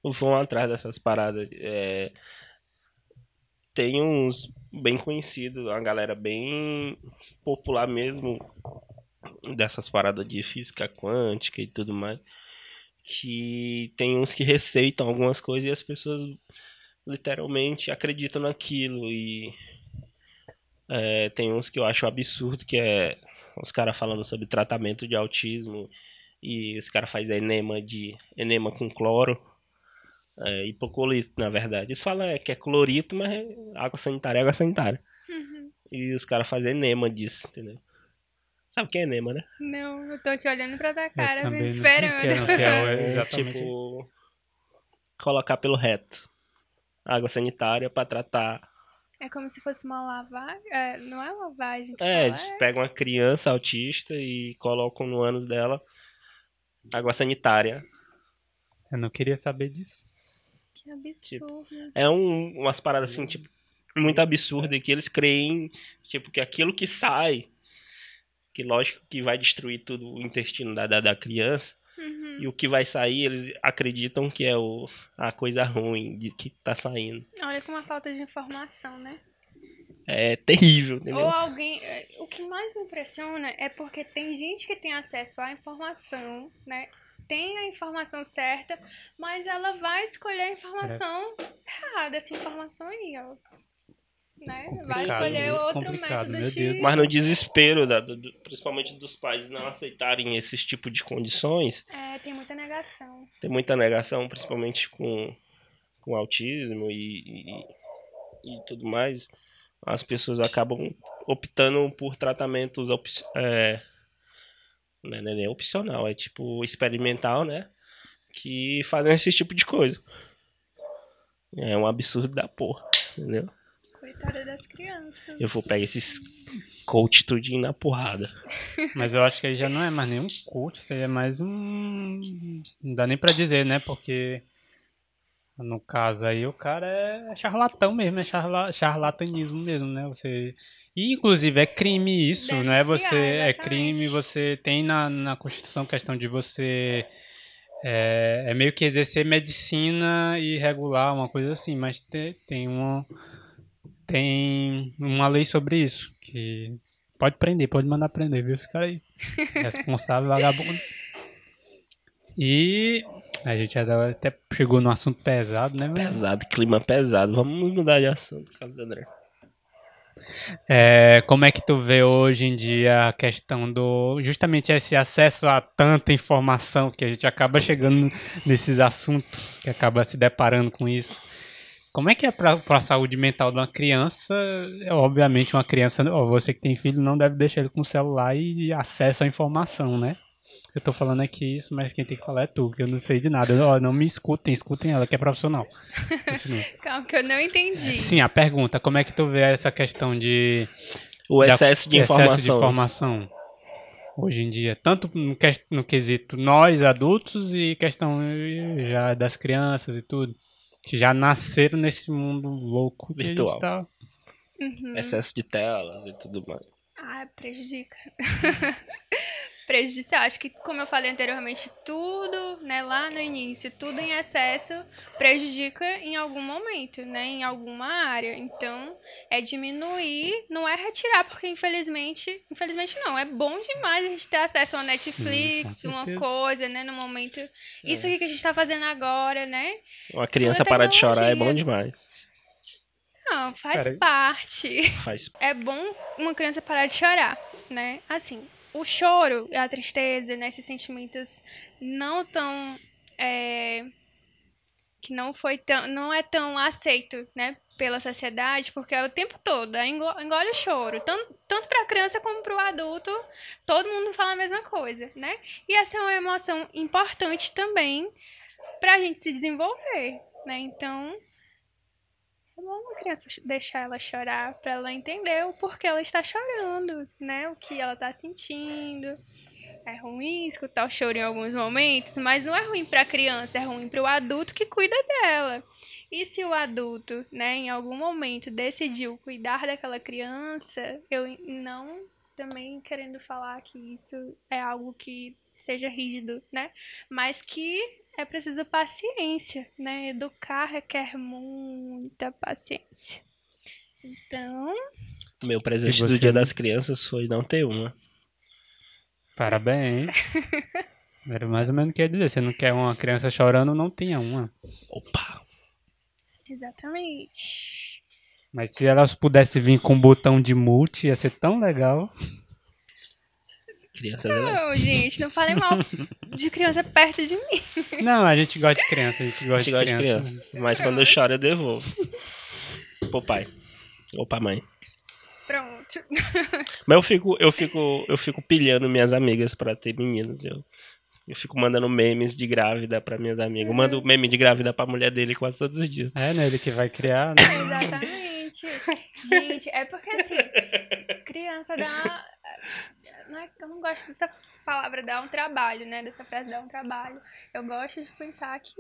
pessoas vão atrás dessas paradas. É, Tem uns bem conhecidos, uma galera bem popular mesmo, dessas paradas de física quântica e tudo mais, que tem uns que receitam algumas coisas e as pessoas literalmente acreditam naquilo. E é, tem uns que eu acho absurdo, que é os caras falando sobre tratamento de autismo e os caras fazem enema de enema com cloro. É, hipoclorito, na verdade. Eles falam é, que é clorito, mas é água sanitária é água sanitária. Uhum. E os caras fazem enema disso, entendeu? Sabe o que é enema, né? Não, eu tô aqui olhando pra tua cara, não sei o esperando. que é, não, que é o- É, exatamente. tipo, colocar pelo reto. Água sanitária pra tratar. É como se fosse uma lavagem. É, não é lavagem que É, fala, eles pegam uma criança autista e colocam no ânus dela água sanitária. Eu não queria saber disso. Que absurdo. É um, umas paradas assim, tipo, muito absurdas que eles creem, tipo, que aquilo que sai, que lógico que vai destruir tudo o intestino da, da, da criança, Uhum. e o que vai sair, eles acreditam que é o, a coisa ruim de que tá saindo. Olha como a falta de informação, né? É terrível, entendeu? Ou alguém. é, O que mais me impressiona é porque tem gente que tem acesso à informação, né? Tem a informação certa, mas ela vai escolher a informação errada, essa informação aí, ó. Né? Vai escolher outro método de. Deus. Mas no desespero, da, do- do- principalmente dos pais não aceitarem esses tipos de condições, É, tem muita negação. tem muita negação, principalmente com, com autismo e, e, e tudo mais, as pessoas acabam optando por tratamentos op, é, não é nem opcional, é tipo experimental, né? Que fazem esse tipo de coisa. É um absurdo da porra, entendeu? Coitada das crianças. Eu vou pegar esses coach tudinho na porrada. Mas eu acho que aí já não é mais nenhum coach, isso aí é mais um. Não dá nem pra dizer, né? Porque no caso aí o cara é charlatão mesmo, é charla... charlatanismo mesmo, né? Você. E inclusive é crime isso, não é Denunciar, você. É crime, você tem na, na Constituição questão de você. É, é meio que exercer medicina e regular, uma coisa assim, mas te- tem uma. Tem uma lei sobre isso, que Pode prender, pode mandar prender, viu? Esse cara aí. Responsável, vagabundo. E a gente até chegou num assunto pesado, né? Pesado, clima pesado. Vamos mudar de assunto, Carlos André. É, como é que tu vê hoje em dia a questão do. Justamente esse acesso a tanta informação que a gente acaba chegando nesses assuntos, que acaba se deparando com isso. Como é que é para a saúde mental de uma criança? É, Obviamente, uma criança, você que tem filho, não deve deixar ele com o celular e acesso à informação, né? Eu tô falando aqui isso, mas quem tem que falar é tu, que eu não sei de nada. Ó, não me escutem, escutem ela, que é profissional. Calma, que eu não entendi. Sim, a pergunta, como é que tu vê essa questão de O da- excesso de excesso informação. de informação hoje em dia, tanto no, ques- no quesito nós adultos e questão já das crianças e tudo, que já nasceram nesse mundo louco que a Virtual. gente tá. Uhum. Excesso de telas e tudo mais. Ah, prejudica. Prejudicial. Acho que, como eu falei anteriormente, tudo, né, lá no início, tudo em excesso prejudica em algum momento, né, em alguma área. Então, é diminuir, não é retirar, porque infelizmente, infelizmente não, é bom demais a gente ter acesso a Netflix, com uma coisa, né, no momento. É. Isso aqui que a gente tá fazendo agora, né? Uma criança é parar de chorar é bom demais. Não, faz Peraí. parte. Faz é bom uma criança parar de chorar, né? Assim, o choro, a tristeza, né, esses sentimentos não tão é, que não foi tão, não é tão aceito, né, pela sociedade, porque é o tempo todo, é engole, o choro, tanto, tanto para a criança como para o adulto, todo mundo fala a mesma coisa, né? E essa é uma emoção importante também para a gente se desenvolver, né? Então, é bom uma criança deixar ela chorar para ela entender o porquê ela está chorando, né? O que ela está sentindo. É ruim escutar o choro em alguns momentos, mas não é ruim para a criança, é ruim para o adulto que cuida dela. E se o adulto, né, em algum momento decidiu cuidar daquela criança, eu não também querendo falar que isso é algo que seja rígido, né? Mas que é preciso paciência, né? Educar requer muita paciência. Então. Meu presente do Dia das Crianças foi não ter uma. Parabéns. Era mais ou menos o que ia dizer. Você não quer uma criança chorando, não tenha uma. Opa! Exatamente. Mas se elas pudessem vir com um botão de multi, ia ser tão legal. Criança Não, gente, não falem mal de criança perto de mim. Não, a gente gosta de criança, a gente gosta, a gente gosta de, criança. de criança. Mas quando eu choro, eu devolvo. Pro pai. Ou pra mãe. Pronto. Mas eu fico, eu fico, eu fico pilhando minhas amigas pra ter meninos. Eu, eu fico mandando memes de grávida pra minhas amigas. Eu mando meme de grávida pra mulher dele quase todos os dias. É, né? Ele que vai criar, né? Exatamente. Gente, é porque assim, criança dá. Não é, eu não gosto dessa palavra dar um trabalho, né? Dessa frase dar um trabalho. Eu gosto de pensar que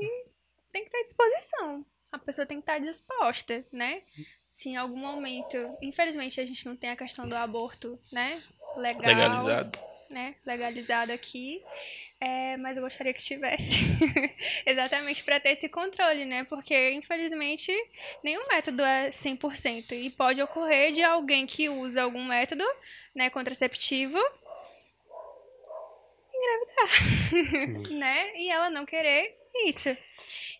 tem que ter disposição. A pessoa tem que estar disposta, né? Se em algum momento. Infelizmente a gente não tem a questão do aborto, né? Legal. Legalizado. Né? Legalizado aqui. É, mas eu gostaria que tivesse. Exatamente para ter esse controle, né? Porque, infelizmente, nenhum método é 100%. E pode ocorrer de alguém que usa algum método né, contraceptivo engravidar. né? E ela não querer isso.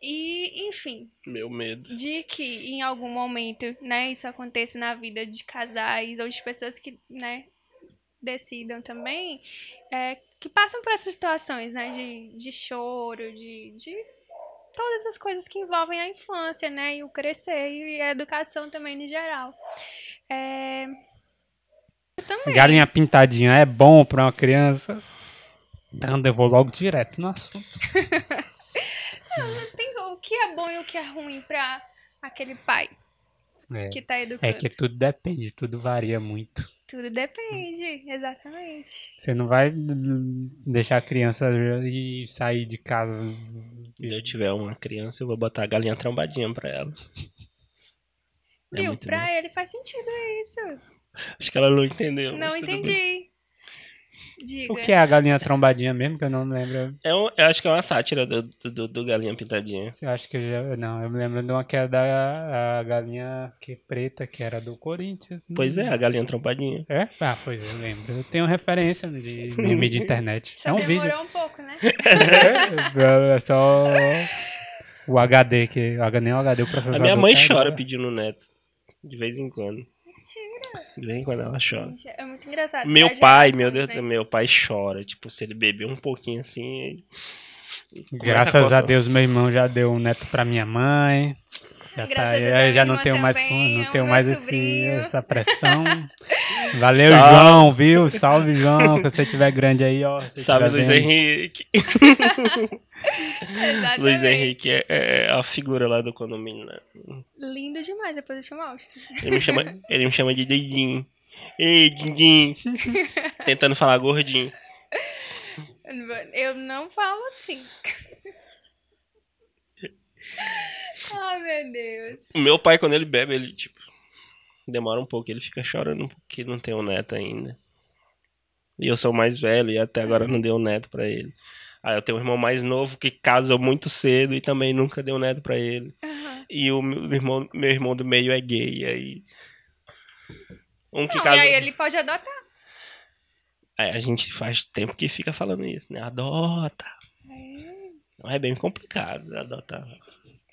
E, enfim. Meu medo. De que em algum momento, né, isso aconteça na vida de casais ou de pessoas que, né, decidam também, é, que passam por essas situações, né, de, de choro, de, de todas as coisas que envolvem a infância, né, e o crescer e a educação também em geral. É... Galinha pintadinha é bom pra uma criança? Então eu vou logo direto no assunto. não, não tem o que é bom e o que é ruim pra aquele pai É, que tá educando. é que tudo depende, tudo varia muito. Tudo depende, exatamente. Você não vai deixar a criança ir sair de casa. Se eu tiver uma criança, eu vou botar a galinha trombadinha pra ela. É Viu? muito Pra bom. ele faz sentido isso. Acho que ela não entendeu. Não tudo bem. Diga. O que é a galinha trombadinha mesmo, que eu não lembro. É um, eu acho que é uma sátira do, do, do- do Galinha Pintadinha. Eu acho que eu já. Não, eu me lembro de uma que era da a galinha que preta, que era do Corinthians. né? Pois é, a Galinha Trombadinha. É? Ah, pois é, eu lembro. Eu tenho referência de meme de internet. Só é um demorou vídeo. um pouco, né? é só o HD, que nem o HD, o A processador. minha mãe tá chora pedindo neto. De vez em quando. Mentira. De vez em quando ela chora. Gente, é muito engraçado. Meu as pai, meu Deus, né? meu pai chora. Tipo, se ele beber um pouquinho assim. Graças a coçar. Deus, meu irmão já deu um neto pra minha mãe. Já, Graças tá, eu já não tenho mais, também, não tenho mais esse, essa pressão. Valeu, Salve. João, viu? Salve, João. Que você tiver grande aí, ó. tiver Luiz vendo. Henrique. Luiz Henrique é, é a figura lá do condomínio. Né? Lindo demais, depois eu te mostro. Ele me chama, ele me chama de Dedinho. Ei, Dindinho. Tentando falar gordinho. Eu não falo assim. Ai, meu Deus. O meu pai, quando ele bebe, ele, tipo, demora um pouco. Ele fica chorando porque não tem um neto ainda. E eu sou mais velho e até agora não deu um neto pra ele. Aí eu tenho um irmão mais novo que casou muito cedo e também nunca deu neto pra ele. Aham. E o meu irmão, meu irmão do meio é gay. E aí. Um que Não, casou. e aí ele pode adotar. É, a gente faz tempo que fica falando isso, né? Adota. É. É bem complicado adotar.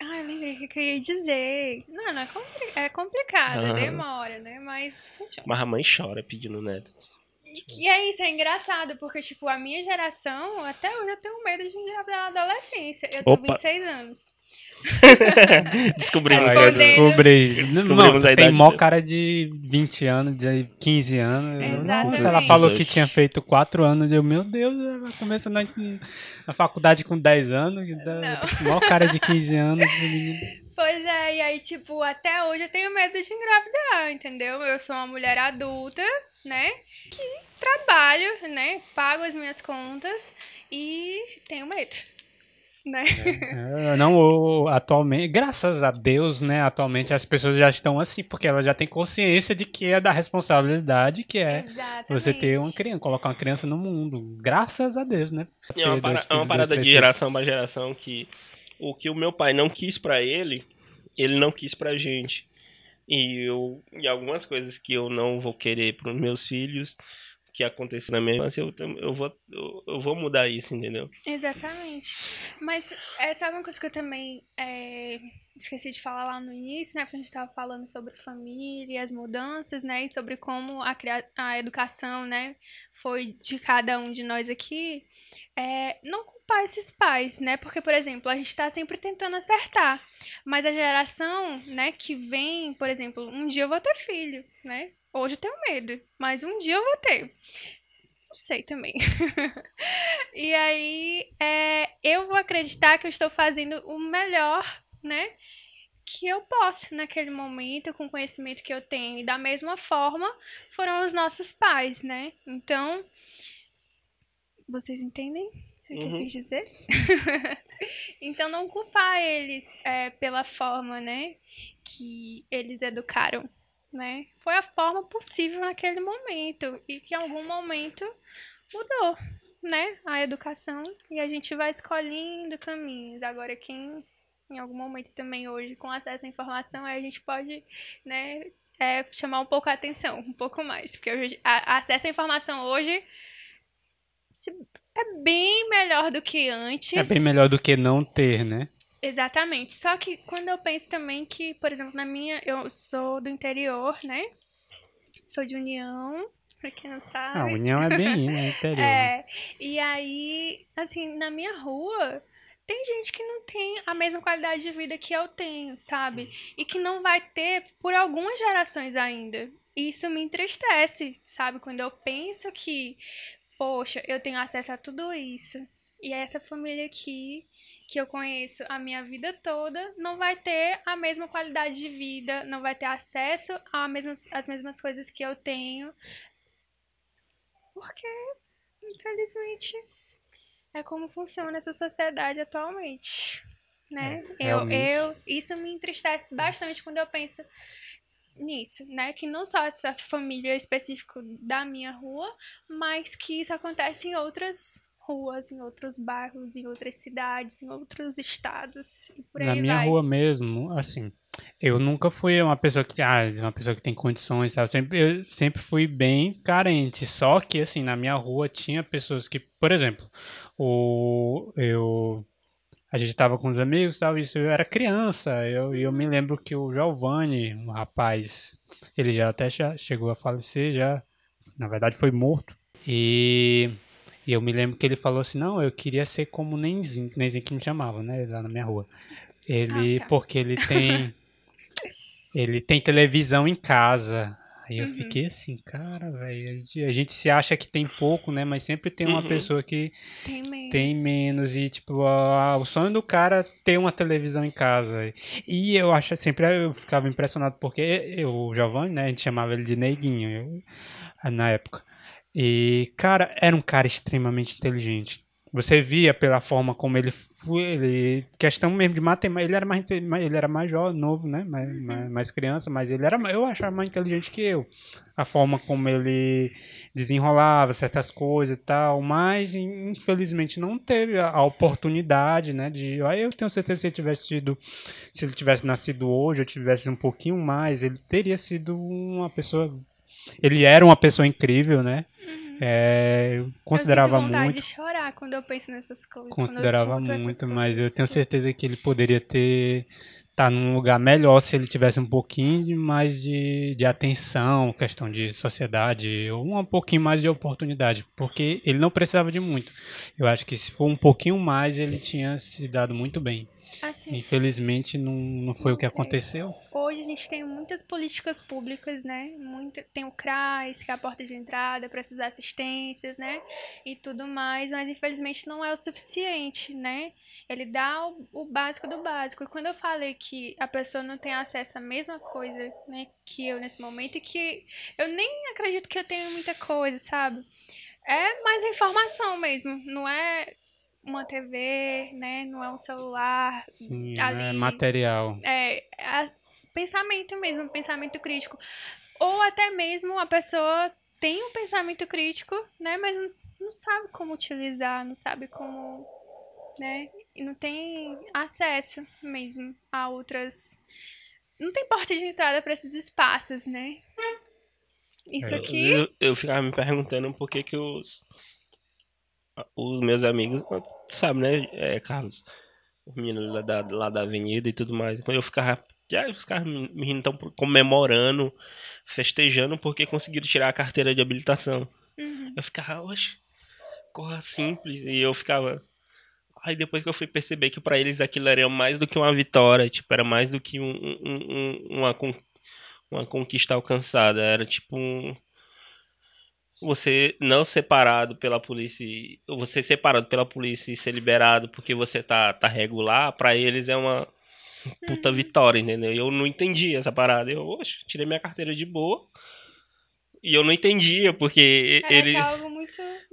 Ah, eu lembrei o que eu ia dizer. Não, não é, compli é complicado, demora, né? Mas funciona. Mas a mãe chora pedindo neto. E é isso, é engraçado, porque, tipo, a minha geração, até hoje eu tenho medo de engravidar na adolescência. Eu tenho Opa. 26 anos. Descobrimos. Aí descobri. Descobrimos Não, tem mó dele. cara de 20 anos, de 15 anos. Exatamente. Nossa, ela falou que tinha feito 4 anos. Eu, meu Deus, ela começou na, na faculdade com 10 anos. Mó cara de 15 anos. Pois é, e aí, tipo, até hoje eu tenho medo de engravidar, entendeu? Eu sou uma mulher adulta, né? Que trabalho, né? Pago as minhas contas e tenho medo, né? É, Não, o- atualmente, graças a Deus, né? Atualmente as pessoas já estão assim, porque elas já têm consciência de que é da responsabilidade que é Exatamente. você ter uma criança, colocar uma criança no mundo. Graças a Deus, né? É uma, para- é uma parada de geração para geração que o que o meu pai não quis pra ele, ele não quis pra gente. E eu e algumas coisas que eu não vou querer pros meus filhos que aconteceram na minha infância, eu, eu vou eu, eu vou mudar isso, entendeu? Exatamente. Mas é, sabe uma coisa que eu também é, esqueci de falar lá no início, né? Porque a gente estava falando sobre família, as mudanças, né? E sobre como a, a educação, né? Foi de cada um de nós aqui. É, não culpar esses pais, né? Porque, por exemplo, a gente está sempre tentando acertar. Mas a geração, né, que vem, por exemplo, um dia eu vou ter filho, né? Hoje eu tenho medo, mas um dia eu vou ter. Não sei também. E aí, é, eu vou acreditar que eu estou fazendo o melhor, né? Que eu posso naquele momento, com o conhecimento que eu tenho. E da mesma forma, foram os nossos pais, né? Então, vocês entendem o que eu Uhum. quis dizer? então, não culpar eles é, pela forma, né? Que eles educaram, né? Foi a forma possível naquele momento. E que em algum momento mudou né, a educação e a gente vai escolhendo caminhos. Agora, quem em algum momento também hoje, com acesso à informação, a gente pode, né, é, chamar um pouco a atenção, um pouco mais. Porque hoje, a, acesso à informação hoje é bem melhor do que antes. É bem melhor do que não ter, né? Exatamente. Só que quando eu penso também que, por exemplo, na minha. Eu sou do interior, né? Sou de União, pra quem não sabe. A união é bem né, interior. É, e aí, assim, na minha rua, tem gente que não tem a mesma qualidade de vida que eu tenho, sabe? E que não vai ter por algumas gerações ainda. Isso me entristece, sabe? Quando eu penso que, poxa, eu tenho acesso a tudo isso. E essa família aqui, que eu conheço a minha vida toda, não vai ter a mesma qualidade de vida, não vai ter acesso a mesmas, às mesmas coisas que eu tenho. Porque infelizmente, é como funciona essa sociedade atualmente, né? É, eu, eu, isso me entristece bastante quando eu penso nisso, né? Que não só essa família específica da minha rua, mas que isso acontece em outras ruas, em outros bairros, em outras cidades, em outros estados e por aí Na minha vai. rua mesmo, assim, eu nunca fui uma pessoa que, ah, uma pessoa que tem condições, sabe? Sempre, eu sempre fui bem carente. Só que, assim, na minha rua tinha pessoas que, por exemplo, o, eu, a gente tava com os amigos, tal, isso eu era criança. Eu, e eu me lembro que o Giovanni, um rapaz, ele já até já chegou a falecer, já, na verdade foi morto. E e eu me lembro que ele falou assim, não, eu queria ser como o Nenzinho, Nenzinho que me chamava, né, lá na minha rua. Ele, Ah, tá. porque ele tem, ele tem televisão em casa. Aí eu Uhum. fiquei assim, cara, velho, a gente- a gente se acha que tem pouco, né, mas sempre tem uma Uhum. pessoa que Tem menos. tem menos e tipo a- o sonho do cara é ter uma televisão em casa e eu acho sempre eu ficava impressionado porque eu, o Giovanni né a gente chamava ele de neguinho eu- na época e cara era um cara extremamente inteligente. Você via pela forma como ele foi ele questão mesmo de matemática ele era mais ele era mais jovem novo né? Mais, mais, mais criança mas ele era eu achava mais inteligente que eu. A forma como ele desenrolava certas coisas e tal, mas in- infelizmente não teve a, a oportunidade, né, de, aí eu tenho certeza que se ele tivesse tido, se ele tivesse nascido hoje, ou tivesse um pouquinho mais, ele teria sido uma pessoa, ele era uma pessoa incrível, né, Uhum. é, eu eu considerava sinto vontade muito, de chorar quando eu penso nessas coisas. eu considerava muito, mas eu coisas. tenho certeza que ele poderia ter estar tá num lugar melhor se ele tivesse um pouquinho de mais de, de atenção, questão de sociedade, ou um pouquinho mais de oportunidade, porque ele não precisava de muito. Eu acho que se for um pouquinho mais, ele tinha se dado muito bem. Assim, Infelizmente não, não foi o que aconteceu. Hoje a gente tem muitas políticas públicas, né? Muito, tem o CRAS, que é a porta de entrada para essas assistências, né? E tudo mais, mas infelizmente não é o suficiente, né? Ele dá o, o básico do básico. E quando eu falei que a pessoa não tem acesso à mesma coisa, né, que eu nesse momento, e que eu nem acredito que eu tenha muita coisa, sabe? É mais informação mesmo, não é uma TV, né? Não é um celular. Sim, ali, é material. É, é pensamento mesmo, pensamento crítico. Ou até mesmo a pessoa tem um pensamento crítico, né? Mas não, não sabe como utilizar, não sabe como, né? E não tem acesso mesmo a outras. Não tem porta de entrada para esses espaços, né? Isso aqui. Eu, eu ficava me perguntando por que, que os, os meus amigos, sabe, né, é, Carlos? Os meninos lá da, lá da avenida e tudo mais. Quando eu ficava. Já os caras me estão comemorando, festejando porque conseguiram tirar a carteira de habilitação. Uhum. Eu ficava, oxe, corra simples. E eu ficava. Aí depois que eu fui perceber que para eles aquilo era mais do que uma vitória, tipo, era mais do que um, um, um, uma, uma conquista alcançada. Era tipo um você não separado pela polícia, você separado pela polícia e ser liberado porque você tá, tá regular, para eles é uma puta uhum. vitória, entendeu? Eu não entendi essa parada. Eu, oxe, tirei minha carteira de boa. E eu não entendia, porque ele,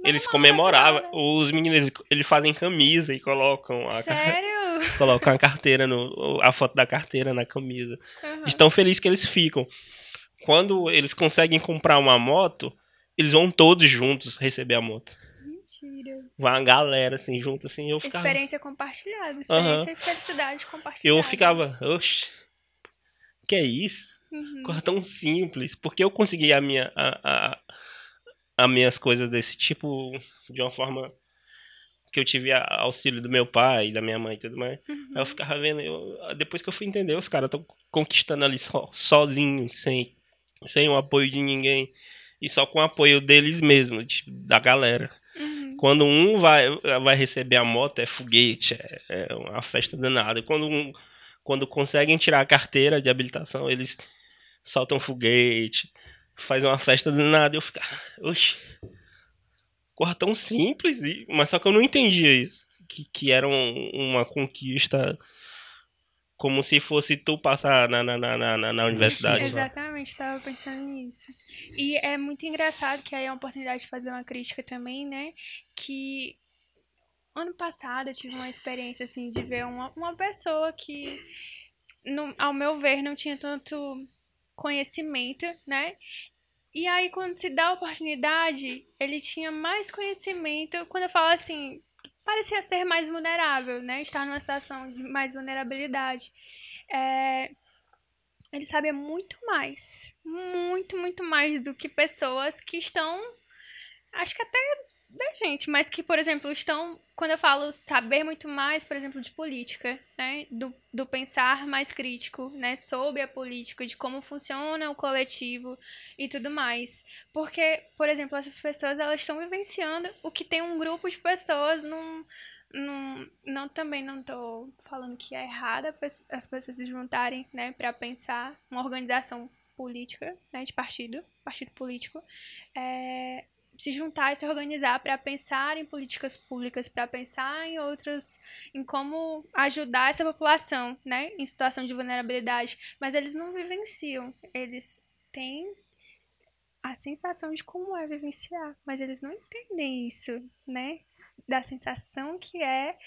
eles comemoravam. Né? Os meninos, eles fazem camisa e colocam a, Sério? colocam a carteira, no, a foto da carteira na camisa. Uhum. De tão feliz que eles ficam. Quando eles conseguem comprar uma moto, eles vão todos juntos receber a moto. Mentira. Vai uma galera, assim, junto, assim, eu ficava... Experiência compartilhada, experiência uhum. e felicidade compartilhada. Eu ficava, oxe, que é isso? Uhum. Coisa tão simples. Porque eu consegui a minha, a, a, a minhas coisas desse tipo de uma forma que eu tive auxílio do meu pai, da minha mãe e tudo mais. Uhum. Aí eu ficava vendo, eu, depois que eu fui entender, os caras estão conquistando ali so, sozinhos, sem, sem o apoio de ninguém e só com o apoio deles mesmos, tipo, da galera. Uhum. Quando um vai, vai receber a moto, é foguete, é, é uma festa danada. Quando, um, quando conseguem tirar a carteira de habilitação, eles soltam foguete, faz uma festa danada. Eu fico, oxe, corra tão simples, mas só que eu não entendia isso. Que, que era um, uma conquista como se fosse tu passar na, na, na, na, na universidade. Exatamente, estava pensando nisso. E é muito engraçado que aí é uma oportunidade de fazer uma crítica também, né? Que ano passado eu tive uma experiência assim de ver uma, uma pessoa que, no, ao meu ver, não tinha tanto conhecimento, né? E aí, quando se dá a oportunidade, ele tinha mais conhecimento. Quando eu falo assim, parecia ser mais vulnerável, né? Estar numa situação de mais vulnerabilidade. É, ele sabia muito mais, muito, muito mais do que pessoas que estão, acho que até da gente, mas que, por exemplo, estão, quando eu falo saber muito mais, por exemplo, de política, né, do, do pensar mais crítico, né, sobre a política, de como funciona o coletivo e tudo mais. Porque, por exemplo, essas pessoas, elas estão vivenciando o que tem um grupo de pessoas num, num não também não estou falando que é errado as pessoas se juntarem, né, para pensar uma organização política, né, de partido, partido político, é, se juntar e se organizar para pensar em políticas públicas, para pensar em outras, em como ajudar essa população, né, em situação de vulnerabilidade, mas eles não vivenciam, eles têm a sensação de como é vivenciar, mas eles não entendem isso, né, da sensação que é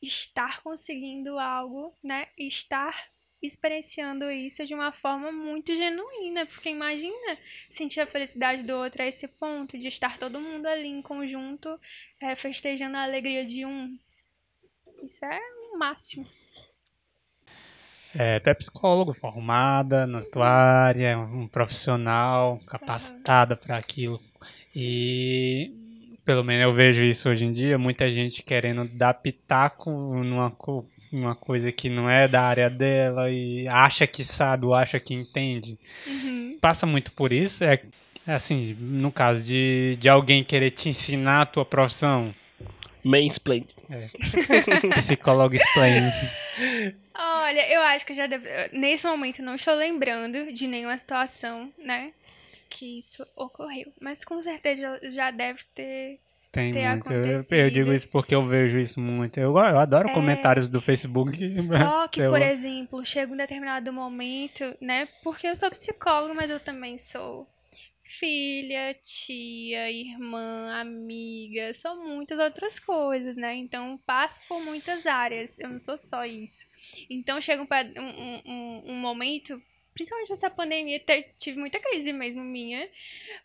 estar conseguindo algo, né, estar experienciando isso de uma forma muito genuína, porque imagina sentir a felicidade do outro a esse ponto, de estar todo mundo ali em conjunto, é, festejando a alegria de um. Isso é o máximo. É, tu é psicólogo, formada na tua área, um profissional capacitada para aquilo. E pelo menos eu vejo isso hoje em dia, muita gente querendo dar pitaco numa uma coisa que não é da área dela e acha que sabe ou acha que entende. Uhum. Passa muito por isso. É é assim, no caso de, de alguém querer te ensinar a tua profissão. Mansplain. Psicólogo explain. Olha, eu acho que eu já deve... nesse momento não estou lembrando de nenhuma situação, né, que isso ocorreu, mas com certeza já deve ter Tem ter muito. Eu, eu acontecido. digo isso porque eu vejo isso muito. Eu, eu adoro É. comentários do Facebook. Só que, por exemplo, chega um determinado momento, né? Porque eu sou psicóloga, mas eu também sou filha, tia, irmã, amiga, sou muitas outras coisas, né? Então passo por muitas áreas, eu não sou só isso. Então chega um, um, um- um- momento, principalmente nessa pandemia, tive muita crise mesmo minha,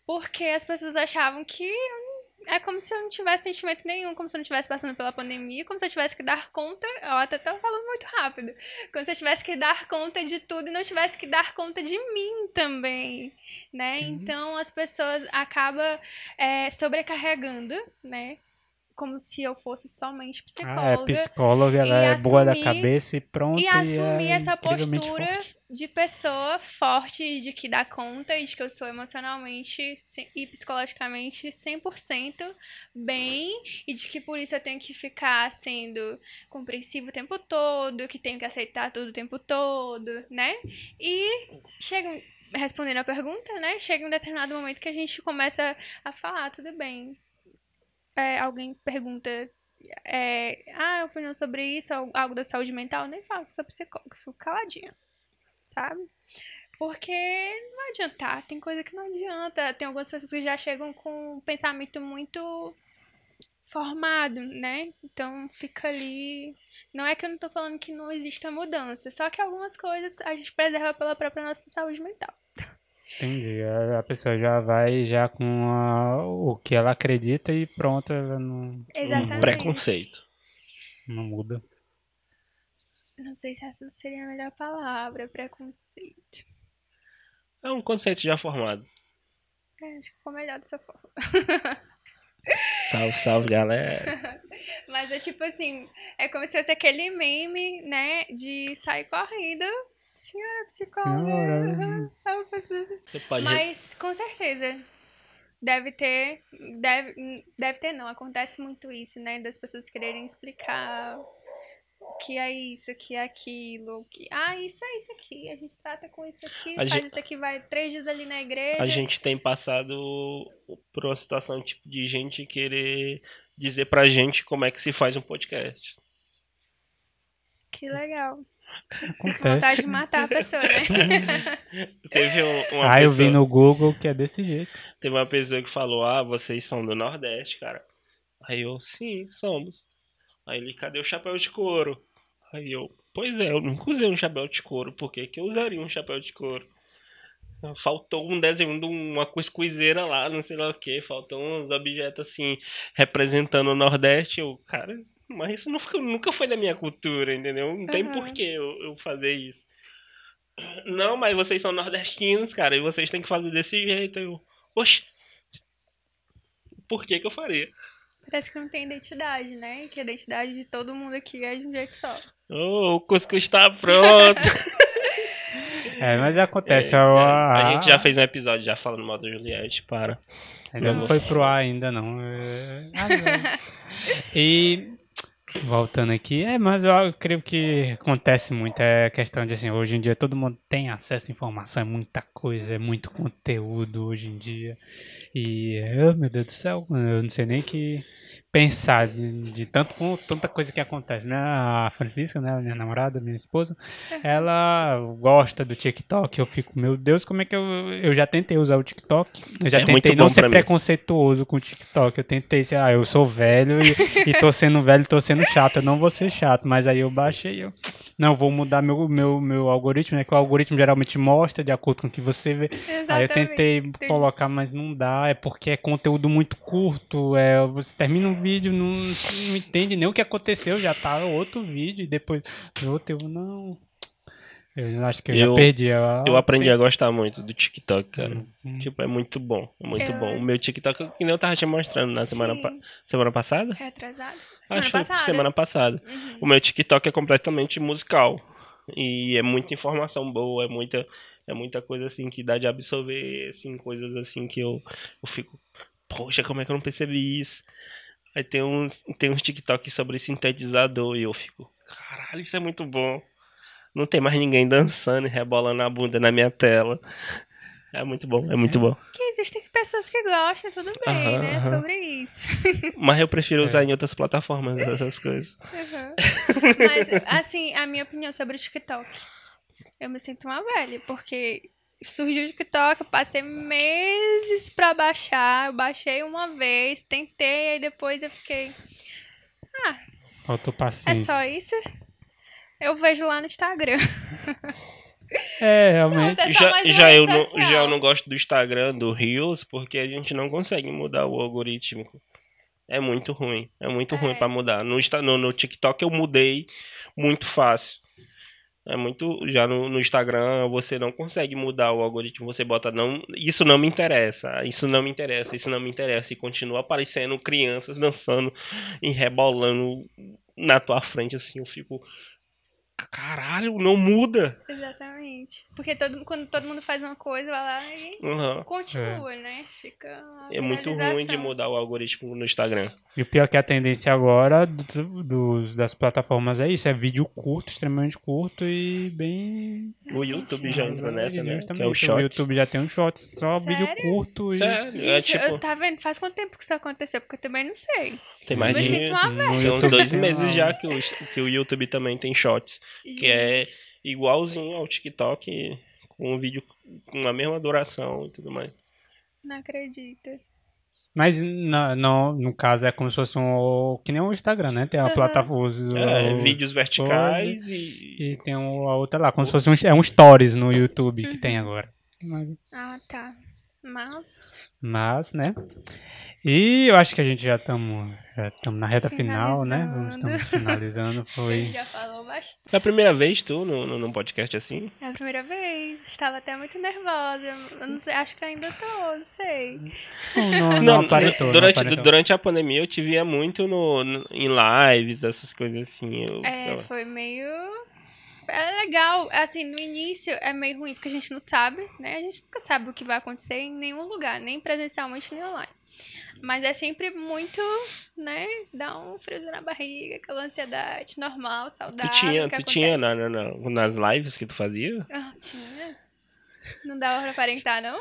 porque as pessoas achavam que eu é como se eu não tivesse sentimento nenhum, como se eu não estivesse passando pela pandemia, como se eu tivesse que dar conta, eu até tô falando muito rápido, como se eu tivesse que dar conta de tudo e não tivesse que dar conta de mim também, né? Uhum. Então as pessoas acabam é, sobrecarregando, né? Como se eu fosse somente Ah, é psicóloga. psicóloga, ela é boa da assumir- cabeça e pronto. e assumir é essa postura forte. de pessoa forte, de que dá conta e de que eu sou emocionalmente e psicologicamente 100% bem e de que por isso eu tenho que ficar sendo compreensivo o tempo todo, que tenho que aceitar tudo o tempo todo, né? E chega respondendo a pergunta, né? Chega um determinado momento que a gente começa a falar, tudo bem. É, alguém pergunta é, ah, opinião sobre isso, al- algo da saúde mental, nem falo que sou psicóloga, fico caladinha, sabe? Porque não vai adiantar, tem coisa que não adianta. Tem algumas pessoas que já chegam com um pensamento muito formado, né? Então fica ali. Não é que eu não tô falando que não exista mudança, só que algumas coisas a gente preserva pela própria nossa saúde mental. Entendi. A, pessoa já vai já com a- o que ela acredita e pronto, ela não, Exatamente. preconceito. não muda. Não sei se essa seria a melhor palavra, preconceito. É um conceito já formado. É, acho que ficou melhor dessa forma. Salve, salve, galera. Mas é tipo assim, é como se fosse aquele meme, né, de sair correndo. Senhora psicóloga. Senhora. É uma pessoa assim. Você pode. Mas com certeza deve ter, deve, deve ter não, acontece muito isso, né, das pessoas quererem explicar o que é isso, o que é aquilo, o que, ah, isso é isso aqui, a gente trata com isso aqui, A faz gente- isso aqui, vai três dias ali na igreja. A gente tem passado por uma situação tipo de gente querer dizer pra gente como é que se faz um podcast. Que legal. Acontece. Vontade de matar a pessoa, né? Teve um- uma Ah, eu pessoa, vi no Google que é desse jeito. teve uma pessoa que falou: "Ah, vocês são do Nordeste, cara". Aí eu: "Sim, somos". Aí ele: "Cadê o chapéu de couro?". Aí eu: "Pois é, eu nunca usei um chapéu de couro, por que que eu usaria um chapéu de couro?". Faltou um desenho de uma cuscuzeira lá, não sei lá o que. Faltou uns objetos assim, representando o Nordeste. Eu, cara, mas isso não nunca foi da minha cultura, entendeu? Não tem Aham. por que eu, eu fazer isso. Não, mas vocês são nordestinos, cara, e vocês têm que fazer desse jeito. Eu, oxe, por que que eu faria? Parece que não tem identidade, né? Que a identidade de todo mundo aqui é de um jeito só. Ô, o cuscuz está pronto. É, mas acontece. É, a, a gente já fez um episódio já falando mal da Juliette, para. Ainda não foi pro ar ainda não. É, ah, não. E voltando aqui, é, mas eu creio que acontece muito é questão de assim, hoje em dia todo mundo tem acesso à informação, é muita coisa, é muito conteúdo hoje em dia. E, oh, meu Deus do céu, eu não sei nem que pensar de, de tanto com tanta coisa que acontece, né? A Francisca, né, minha namorada, minha esposa, ela gosta do TikTok. Eu fico, meu Deus, como é que eu eu já tentei usar o TikTok? Eu já É tentei não ser preconceituoso com o TikTok. Eu tentei ser, ah, eu sou velho e, e tô sendo velho, tô sendo chato. Eu não vou ser chato, mas aí eu baixei, eu não vou mudar meu meu meu algoritmo, né? Que o algoritmo geralmente mostra de acordo com o que você vê. Exatamente. Aí eu tentei Entendi. colocar, mas não dá. É porque é conteúdo muito curto. É, você termina um vídeo, não, não entende nem o que aconteceu, já tá outro vídeo, e depois outro, eu não. Eu acho que eu, Eu- já perdi. a- Eu aprendi a gostar muito do TikTok, cara. Hum. Tipo, é muito bom. É muito Eu- bom. O meu TikTok, que nem eu tava te mostrando na semana, pa- semana passada? Retrasado? Semana Acho passada. semana passada. Uhum. O meu TikTok é completamente musical. E é muita informação boa, é muita, é muita coisa assim que dá de absorver, assim, coisas assim que eu, eu fico, poxa, como é que eu não percebi isso? Aí tem uns, tem uns TikTok sobre sintetizador e eu fico, caralho, isso é muito bom. Não tem mais ninguém dançando e rebolando a bunda na minha tela. É muito bom, é muito bom. Que existem pessoas que gostam, tudo bem, Aham, né? aham. Sobre isso. Mas eu prefiro É. usar em outras plataformas essas coisas. Uhum. Mas, assim, a minha opinião sobre o TikTok. Eu me sinto uma velha, porque surgiu o TikTok, eu passei meses pra baixar. Eu baixei uma vez, tentei, aí depois eu fiquei. Faltou É paciência. só isso? Eu vejo lá no Instagram. É, realmente. É só já, já, eu não, já eu não gosto do Instagram, do Reels, porque a gente não consegue mudar o algoritmo. É muito ruim. É muito ruim É. pra mudar. No, no, no TikTok eu mudei muito fácil. É muito. Já no, no Instagram você não consegue mudar o algoritmo. Você bota não. Isso não me interessa. Isso não me interessa. Isso não me interessa. E continua aparecendo crianças dançando e rebolando na tua frente assim. Eu fico. Caralho, não muda. Exatamente. Porque todo, quando todo mundo faz uma coisa, vai lá e Uhum. continua, né? Fica. É muito ruim de mudar o algoritmo no Instagram. E o pior é que a tendência agora do- dos, das plataformas é isso, é vídeo curto, extremamente curto e bem... O YouTube já entrou nessa, né? Que é o Shorts. YouTube já tem um short, só vídeo Sério? curto e... Sério, Gente, é tipo. eu, tá vendo? Faz quanto tempo que isso aconteceu? Porque eu também não sei. Tem mais eu me de. sinto uma no Tem uns dois meses já que o, que o YouTube também tem shorts. Que é Gente, igualzinho ao TikTok, com um vídeo com a mesma duração e tudo mais. Não acredito. Mas na- no, no caso é como se fosse um... que nem o Instagram, né? Tem a Aham. plataforma... os- É, os- vídeos verticais e. E tem um- a outra lá, como se fosse um, é um stories no YouTube que tem agora. Mas, Ah, tá. Mas. mas, né? E eu acho que a gente já estamos já estamos na reta final, né? Vamos Finalizando. estamos finalizando. Ele Foi já falou bastante. É a primeira vez tu no, no, num podcast assim? É a primeira vez. Estava até muito nervosa. Eu não sei, acho que ainda tô, não sei. não, não, aparentou, não durante, aparentou. durante a pandemia eu te via muito no, no- em lives, essas coisas assim. Eu, É, eu- foi meio. É legal, assim, no início é meio ruim porque a gente não sabe, né? A gente nunca sabe o que vai acontecer em nenhum lugar, nem presencialmente nem online. Mas é sempre muito, né? Dá um friozinho na barriga, aquela ansiedade normal, saudável. tu tinha, tu tinha na, na- na- nas lives que tu fazia? Ah, tinha. Não dava pra aparentar, não?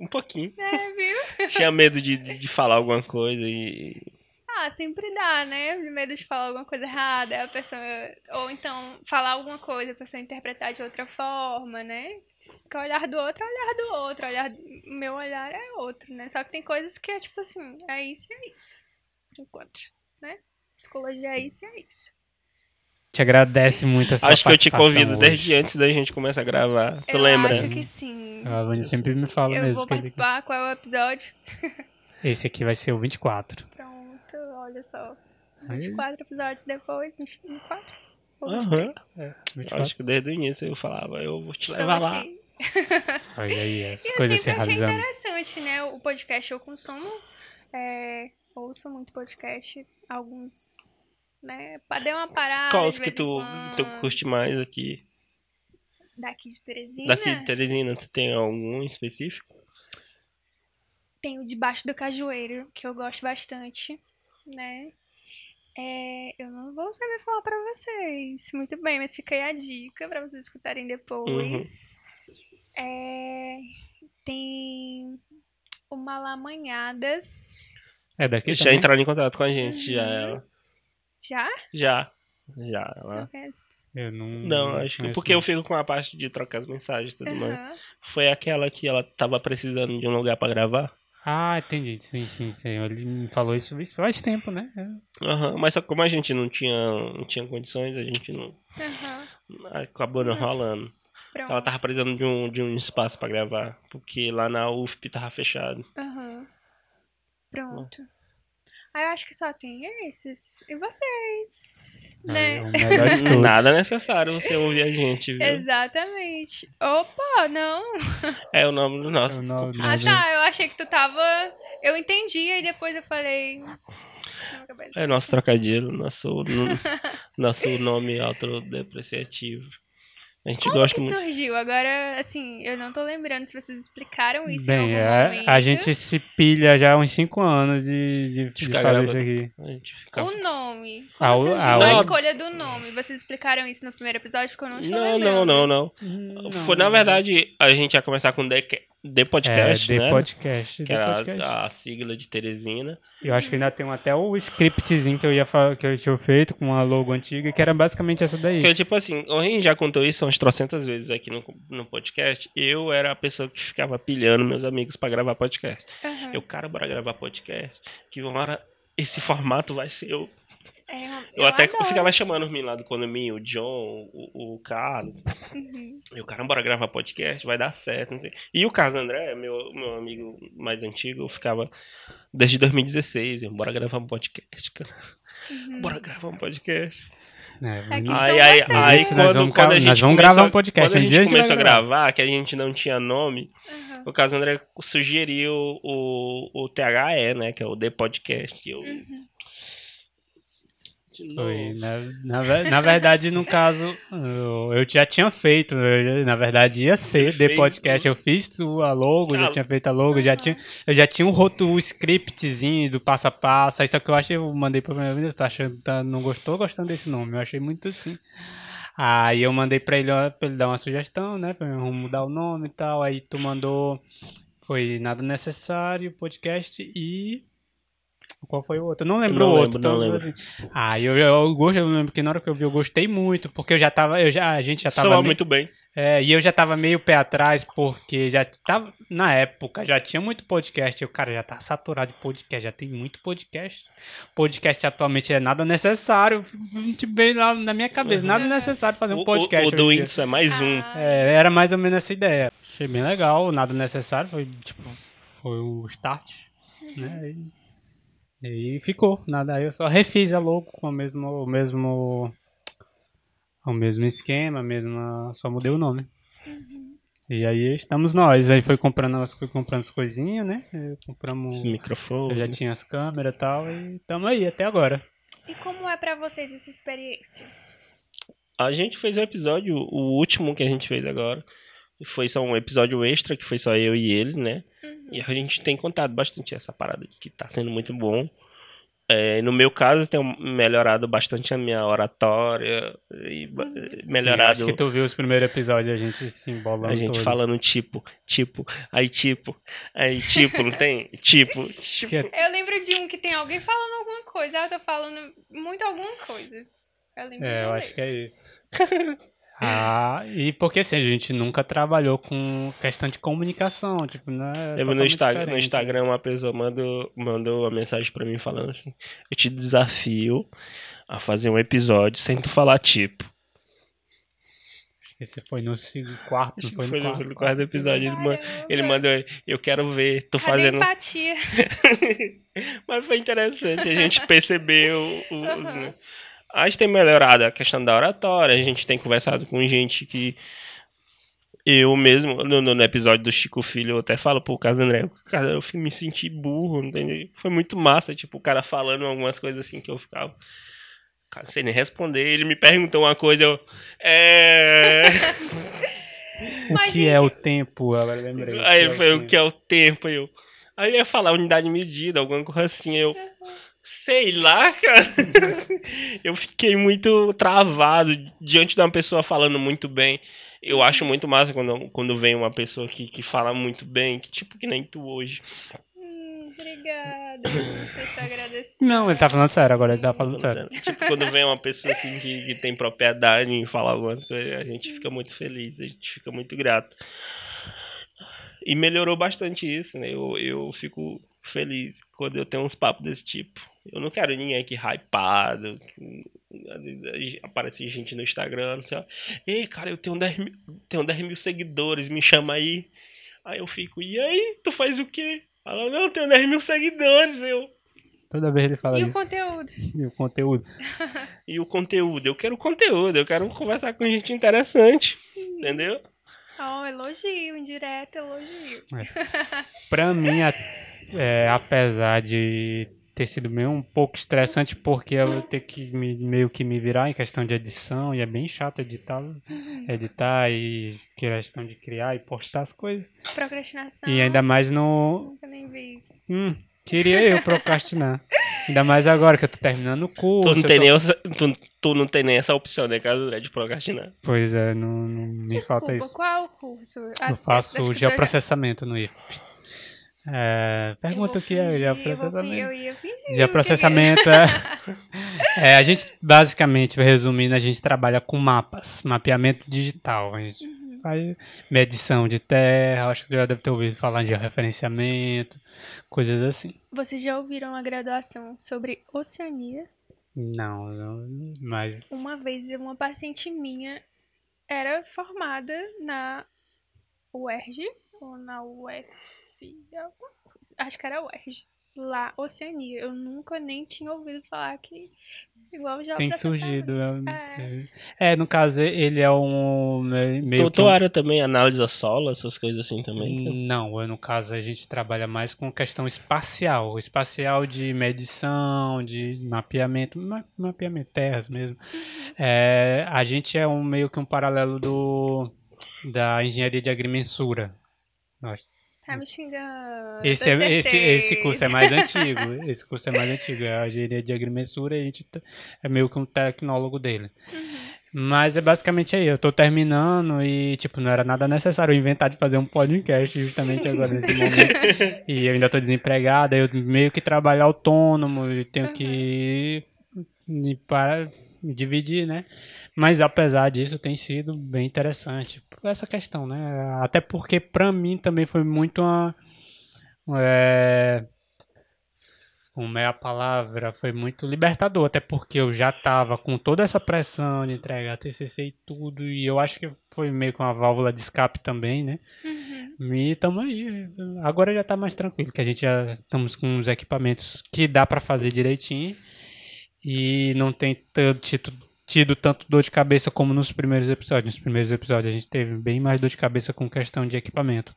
Um pouquinho. É, viu? Tinha medo de, de, de falar alguma coisa e. Ah, sempre dá, né? Medo de falar alguma coisa errada, a pessoa. Ou então falar alguma coisa, a pessoa interpretar de outra forma, né? Porque o olhar do outro é o olhar do outro, o olhar, meu olhar é outro, né? Só que tem coisas que é tipo assim, é isso e é isso. Por enquanto, né? Psicologia é isso e é isso. Te agradece muito a sua Acho que eu te convido hoje. desde antes da gente começar a gravar. Tu eu lembra? acho que sim. A Vânia sempre me fala Eu mesmo. vou que ele- participar, qual é o episódio? Esse aqui vai ser o 24. Pronto, olha só. Aí. 24 episódios depois, 24? Ou Aham. 23? É, Eu 24. Acho que desde o início eu falava, eu vou te Estou levar lá. Olha aí, as E eu coisas se sempre achei realizando. interessante, né? O podcast eu consumo, é, ouço muito podcast, alguns, né? Dei uma parada. Qual os que tu, tu curte mais aqui? Daqui de Teresina. Daqui de Teresina, tu tem algum específico? Tem o Debaixo do Cajueiro, que eu gosto bastante, né? É, eu não vou saber falar pra vocês muito bem, mas fica aí a dica pra vocês escutarem depois. É, tem o Malamanhadas. É daqui Já também? entraram em contato com a gente, já. Uhum. ela- Já? Já. Já. ela-? Eu não. Não, acho que porque não. eu fico com a parte de trocar as mensagens e tudo mais. Aham. Foi aquela que ela tava precisando de um lugar pra gravar? Ah, entendi. Sim, sim, sim. Ele me falou isso faz tempo, né? É. Aham, mas só que como a gente não tinha, não tinha condições, a gente não. Aham. Acabou não Nossa. rolando. Pronto. Ela tava precisando de um, de um espaço pra gravar, porque lá na UFP tava fechado. Aham. Pronto. Ah, eu acho que só tem esses. E vocês? mas. Né? É. Nada necessário você ouvir a gente, viu? Exatamente. Opa, não. É o nome do É nosso. o nome Ah, gente. tá. Eu achei que tu tava. Eu entendi, e depois eu falei. É nosso trocadilho, nosso, no- nosso nome autodepreciativo. A gente Como gosta que muito. surgiu? Agora, assim, eu não tô lembrando se vocês explicaram isso Bem, em é, momento. a gente se pilha já há uns 5 anos de, de, de Ficar fazer isso aqui. A gente fica- O nome. Como o- surgiu a o- escolha do nome? Vocês explicaram isso no primeiro episódio, porque eu não estou Não, lembrando. não, não, não. Não, Foi, na verdade, a gente ia começar com The, The Podcast, é, né? The Podcast. que era podcast. a, a sigla de Teresina. Eu acho que ainda tem até o scriptzinho que eu ia que eu tinha feito com uma logo antiga, que era basicamente essa daí. Porque, tipo assim, a gente já contou isso umas trocentas vezes aqui no, no podcast. Eu era a pessoa que ficava pilhando meus amigos pra gravar podcast. Aham. Eu, cara, bora gravar podcast. Que uma hora esse formato vai ser eu. É, eu, Eu, até adoro. ficava chamando os meninos lá do condomínio, o John, o, o Carlos. Uhum. Eu, cara, bora gravar podcast, vai dar certo, não sei. E o Carlos André, meu, meu amigo mais antigo, eu ficava desde 2016. Eu, bora gravar um podcast, cara. Uhum. Bora gravar um podcast. É, estão Aí, aí, aí quando, nós vamos, quando a gente nós vamos começou- gravar um podcast. Quando a Um gente dia a gente vai começou a gravar. gravar, que a gente não tinha nome, Aham. o Carlos André sugeriu o, o THE, né? Que é o The Podcast. Eu, Uhum. De. Foi, na, na, na verdade, no caso, eu, já tinha feito, eu, na verdade ia ser fez Podcast, eu fiz a logo, já Ah, tinha feito a logo, já tinha, eu já tinha um roto, o scriptzinho do passo a passo, aí só que eu achei, eu mandei pra minha vida, tá achando, tá, não gostou? Gostando desse nome, eu achei muito assim. Aí eu mandei pra ele, pra ele dar uma sugestão, né, pra eu mudar o nome e tal, aí tu mandou, foi Nada Necessário, podcast e... Qual foi o outro? Eu não lembro não o lembro, outro. não então, lembro. assim, ah, eu, eu, gosto, eu lembro que na hora que eu vi eu gostei muito, porque eu já tava, eu já, a gente já tava Soa meio, muito bem. é, e eu já tava meio pé atrás, porque já tava, na época, já tinha muito podcast, e o cara já tá saturado de podcast, já tem muito podcast. Podcast atualmente é nada necessário, tipo, veio lá na minha cabeça, Uhum. nada necessário fazer O, um o, podcast. o do hoje em dia. Whindersson é mais um. É, era mais ou menos essa ideia. Achei bem legal, nada necessário, foi tipo, foi o start, né? E, e aí ficou, nada, aí eu só refiz a logo com o mesmo, o mesmo, o mesmo esquema, mesmo, só mudei o nome. uhum. E aí estamos nós, aí foi comprando as, foi comprando as coisinhas, né? Compramos, Os eu já tinha as câmeras e tal, e estamos aí até agora. E como é pra vocês essa experiência? A gente fez um episódio, o último que a gente fez agora. Foi só um episódio extra, que foi só eu e ele, né? Uhum. E a gente tem contado bastante essa parada que tá sendo muito bom. É, no meu caso, tem melhorado bastante a minha oratória. E Uhum. melhorado Sim, acho que tu viu os primeiros episódios, a gente se embolando a gente todo. falando tipo, tipo, aí tipo, aí tipo, não tem? Tipo, tipo. É- Eu lembro de um que tem alguém falando alguma coisa, ah, eu tô falando muito alguma coisa. Eu lembro de É, eu um acho que é isso. ah, e porque assim, a gente nunca trabalhou com questão de comunicação, tipo, né? Eu vi no, Instagram, no Instagram uma pessoa mandou, mandou uma mensagem pra mim falando assim: Eu te desafio a fazer um episódio sem tu falar tipo. Esse foi no segundo, quarto, Acho não que foi, foi no no, quarto. quarto episódio. Ele, man- Caramba. ele mandou, eu quero ver tu Cadê fazendo. empatia? Mas foi interessante, a gente percebeu os. Aham. né? A gente tem melhorado a questão da oratória, a gente tem conversado com gente que. Eu mesmo, no, no episódio do Chico Filho, eu até falo pro caso André, cara, eu me senti burro, entendeu? Foi muito massa, tipo, o cara falando algumas coisas assim que eu ficava. Cara, sem nem responder, ele me perguntou uma coisa, eu. É. O que é o tempo? Agora eu lembrei. Aí ele o falou, o que é o tempo? Aí Eu... Aí eu ia falar unidade medida, alguma coisa assim. Eu. Sei lá, cara. eu fiquei muito travado diante de uma pessoa falando muito bem. Eu acho muito massa quando, quando vem uma pessoa que, que fala muito bem, que tipo que nem tu hoje. Hum, obrigada. Não sei se eu agradeci. Não, ele tá falando sério agora, ele tá falando sério. Tipo, quando vem uma pessoa assim que, que tem propriedade em falar algumas coisas, a gente fica muito feliz, a gente fica muito grato. E melhorou bastante isso, né? Eu, eu fico feliz quando eu tenho uns papos desse tipo. Eu não quero ninguém aqui hypado. que- Às vezes aparece gente no Instagram, não sei lá. Ei, cara, eu tenho 10 mil, tenho 10 mil seguidores, me chama aí. Aí eu fico, e aí? Tu faz o quê? Ela, não, eu tenho 10 mil seguidores. Eu, Toda vez ele fala E o isso. conteúdo? E o conteúdo. E o conteúdo? Eu quero conteúdo, eu quero conversar com gente interessante. Entendeu? Ó, elogio, indireto elogio. Pra mim, é, apesar de ter sido meio um pouco estressante, porque eu ter que me- meio que me virar em questão de edição, e é bem chato editar, editar e questão de criar e postar as coisas. Procrastinação. E ainda mais no. Eu nem vi. Hum, queria eu procrastinar. Ainda mais agora que eu tô terminando o curso. Tu não, tem tô- nem essa, tu, tu não tem nem essa opção, né, caso de procrastinar. Pois é, não, não me Desculpa, falta isso. qual o curso? Eu faço geoprocessamento no IFP. É, pergunta o que é geoprocessamento. Eu ia fingir. Geoprocessamento é, é. A gente, basicamente, resumindo, a gente trabalha com mapas, mapeamento digital. A gente Uhum. Faz medição de terra, acho que já deve ter ouvido falar de referenciamento, coisas assim. Vocês já ouviram a graduação sobre Oceania? Não, não mas. Uma vez uma paciente minha era formada na UERJ ou na UF, alguma coisa. acho que era UERJ. Lá, Oceania. Eu nunca nem tinha ouvido falar que igual já Tem surgido. É. É. é, no caso, ele é um. Meio Tu, que tua um- área também analisa solo, essas coisas assim também? Não, eu, no caso a gente trabalha mais com questão espacial, espacial de medição, de mapeamento, ma- mapeamento terras mesmo. É, a gente é um meio que um paralelo do da engenharia de agrimensura. Nós- Tá me xingando. Esse, é, esse, esse curso é mais antigo. Esse curso é mais antigo, é a engenharia de agrimensura e a gente t- é meio que um tecnólogo dele. Uhum. Mas é basicamente aí, eu tô terminando e, tipo, não era nada necessário inventar de fazer um podcast justamente agora nesse momento. E eu ainda tô desempregado, aí eu meio que trabalho autônomo e tenho que me, para, me dividir, né? Mas apesar disso, tem sido bem interessante. Por essa questão, né? Até porque pra mim também foi muito uma. É, como é a palavra? Foi muito libertador, até porque eu já tava com toda essa pressão de entregar TCC e tudo, e eu acho que foi meio que uma válvula de escape também, né? Uhum. E tamo aí. Agora já tá mais tranquilo, que a gente já estamos com os equipamentos que dá pra fazer direitinho e não tem tanto tido tanto dor de cabeça como nos primeiros episódios. Nos primeiros episódios a gente teve bem mais dor de cabeça com questão de equipamento.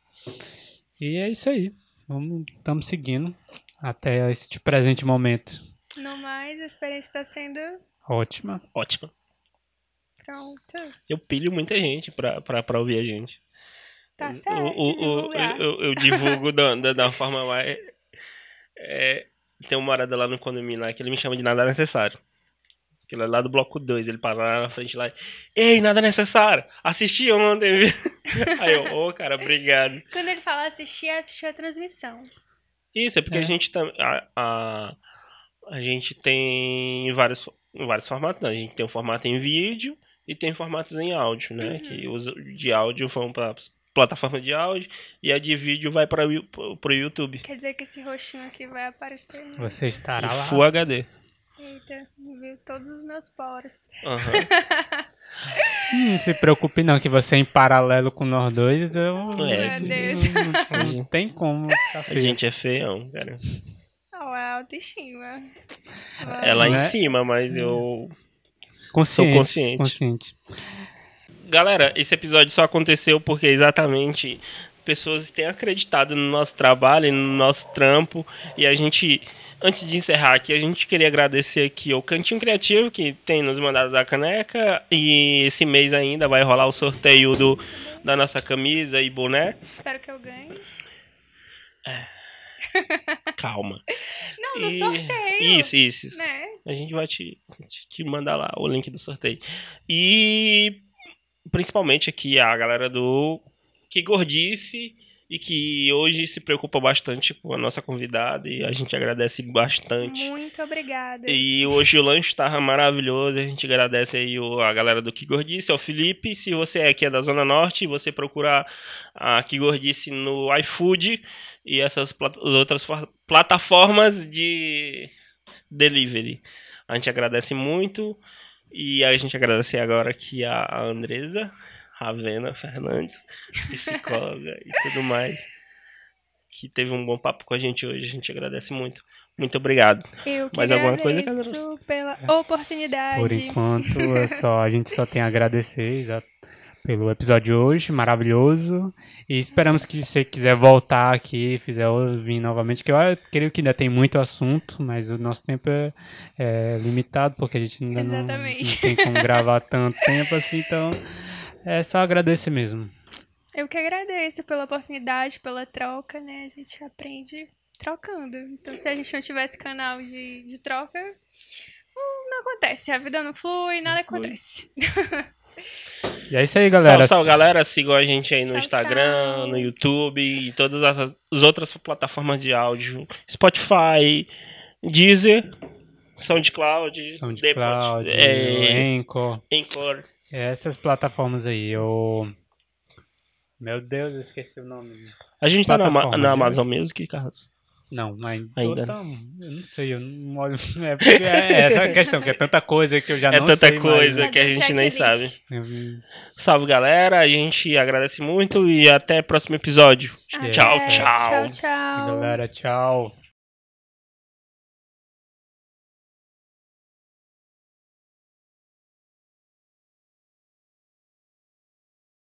E é isso aí. Estamos seguindo até este presente momento. No mais, a experiência tá sendo Ótima. Ótimo. pronta. Eu pilho muita gente pra, pra, pra ouvir a gente. Tá O- certo, o- o- divulgar. eu, eu divulgo da, da, da forma mais. É, tem uma morada lá no condomínio lá que ele me chama de nada necessário. Aquilo é lá do bloco 2, ele para lá na frente lá. e, Ei, nada necessário! Assisti ontem, viu? Aí eu, ô cara, obrigado. Quando ele fala assistir, é assistir a transmissão. Isso, é porque É. a gente tá. A, a, a gente tem vários, vários formatos. né? A gente tem um formato em vídeo e tem formatos em áudio, né? Uhum. Que os de áudio vão para plataforma de áudio e a de vídeo vai para o YouTube. Quer dizer que esse roxinho aqui vai aparecer. né? Você estará lá. Full HD. Eita, viu todos os meus poros. Aham. Hum, Não se preocupe não, que você é em paralelo com nós dois, eu... É. Meu Deus. Não, não tem como A gente é feião, cara. Ó, a autoestima. É lá em Né? cima, mas eu. consciente, sou consciente. consciente. Galera, esse episódio só aconteceu porque exatamente pessoas têm acreditado no nosso trabalho, no nosso trampo. E a gente, antes de encerrar aqui, a gente queria agradecer aqui ao Cantinho Criativo, que tem nos mandado da caneca. E esse mês ainda vai rolar o sorteio do, da nossa camisa e boné. Espero que eu ganhe. Calma. Não, no E- sorteio. Isso, isso. Né? A gente vai te, te mandar lá o link do sorteio. E principalmente aqui a galera do Que Gordice e que hoje se preocupa bastante com a nossa convidada e a gente agradece bastante. Muito obrigada. E hoje o lanche estava maravilhoso, a gente agradece aí a galera do Que Gordice, ao Felipe. Se você é aqui é da Zona Norte, você procurar a Que Gordice no iFood e essas plat- as outras for- plataformas de delivery. A gente agradece muito e a gente agradece agora aqui a Andresa Ravena Fernandes, psicóloga e tudo mais, que teve um bom papo com a gente hoje. A gente agradece muito. Muito obrigado. Eu que Mais alguma coisa, agradeço pela oportunidade. Por enquanto, é só, a gente só tem a agradecer pelo episódio de hoje, maravilhoso. E esperamos que você quiser voltar aqui, fizer ouvir novamente, que eu creio que ainda tem muito assunto, mas o nosso tempo é, é limitado, porque a gente ainda não, não tem como gravar tanto tempo assim, então é só agradecer mesmo. Eu que agradeço pela oportunidade, pela troca, né? A gente aprende trocando. Então, se a gente não tivesse canal de, de troca, hum, não acontece. A vida não flui, nada flui. acontece. E é isso aí, galera. Salve, salve, galera. Sigam a gente aí no Tchau, Instagram, tchau. no YouTube e todas as, as outras plataformas de áudio. Spotify, Deezer, SoundCloud, SoundCloud, Depot, é, Anchor. Anchor. Essas plataformas aí, eu. Meu Deus, eu esqueci o nome. A gente tá na, na né? Amazon Music, Carlos? Não, mas Ainda tão- eu não sei, eu não olho. É, porque é essa a questão, que é tanta coisa que eu já É não tanta sei coisa mais. que a gente nem sabe. Salve, galera. A gente agradece muito e até o próximo episódio. É, Tchau, É, tchau. Tchau, tchau. Galera, tchau.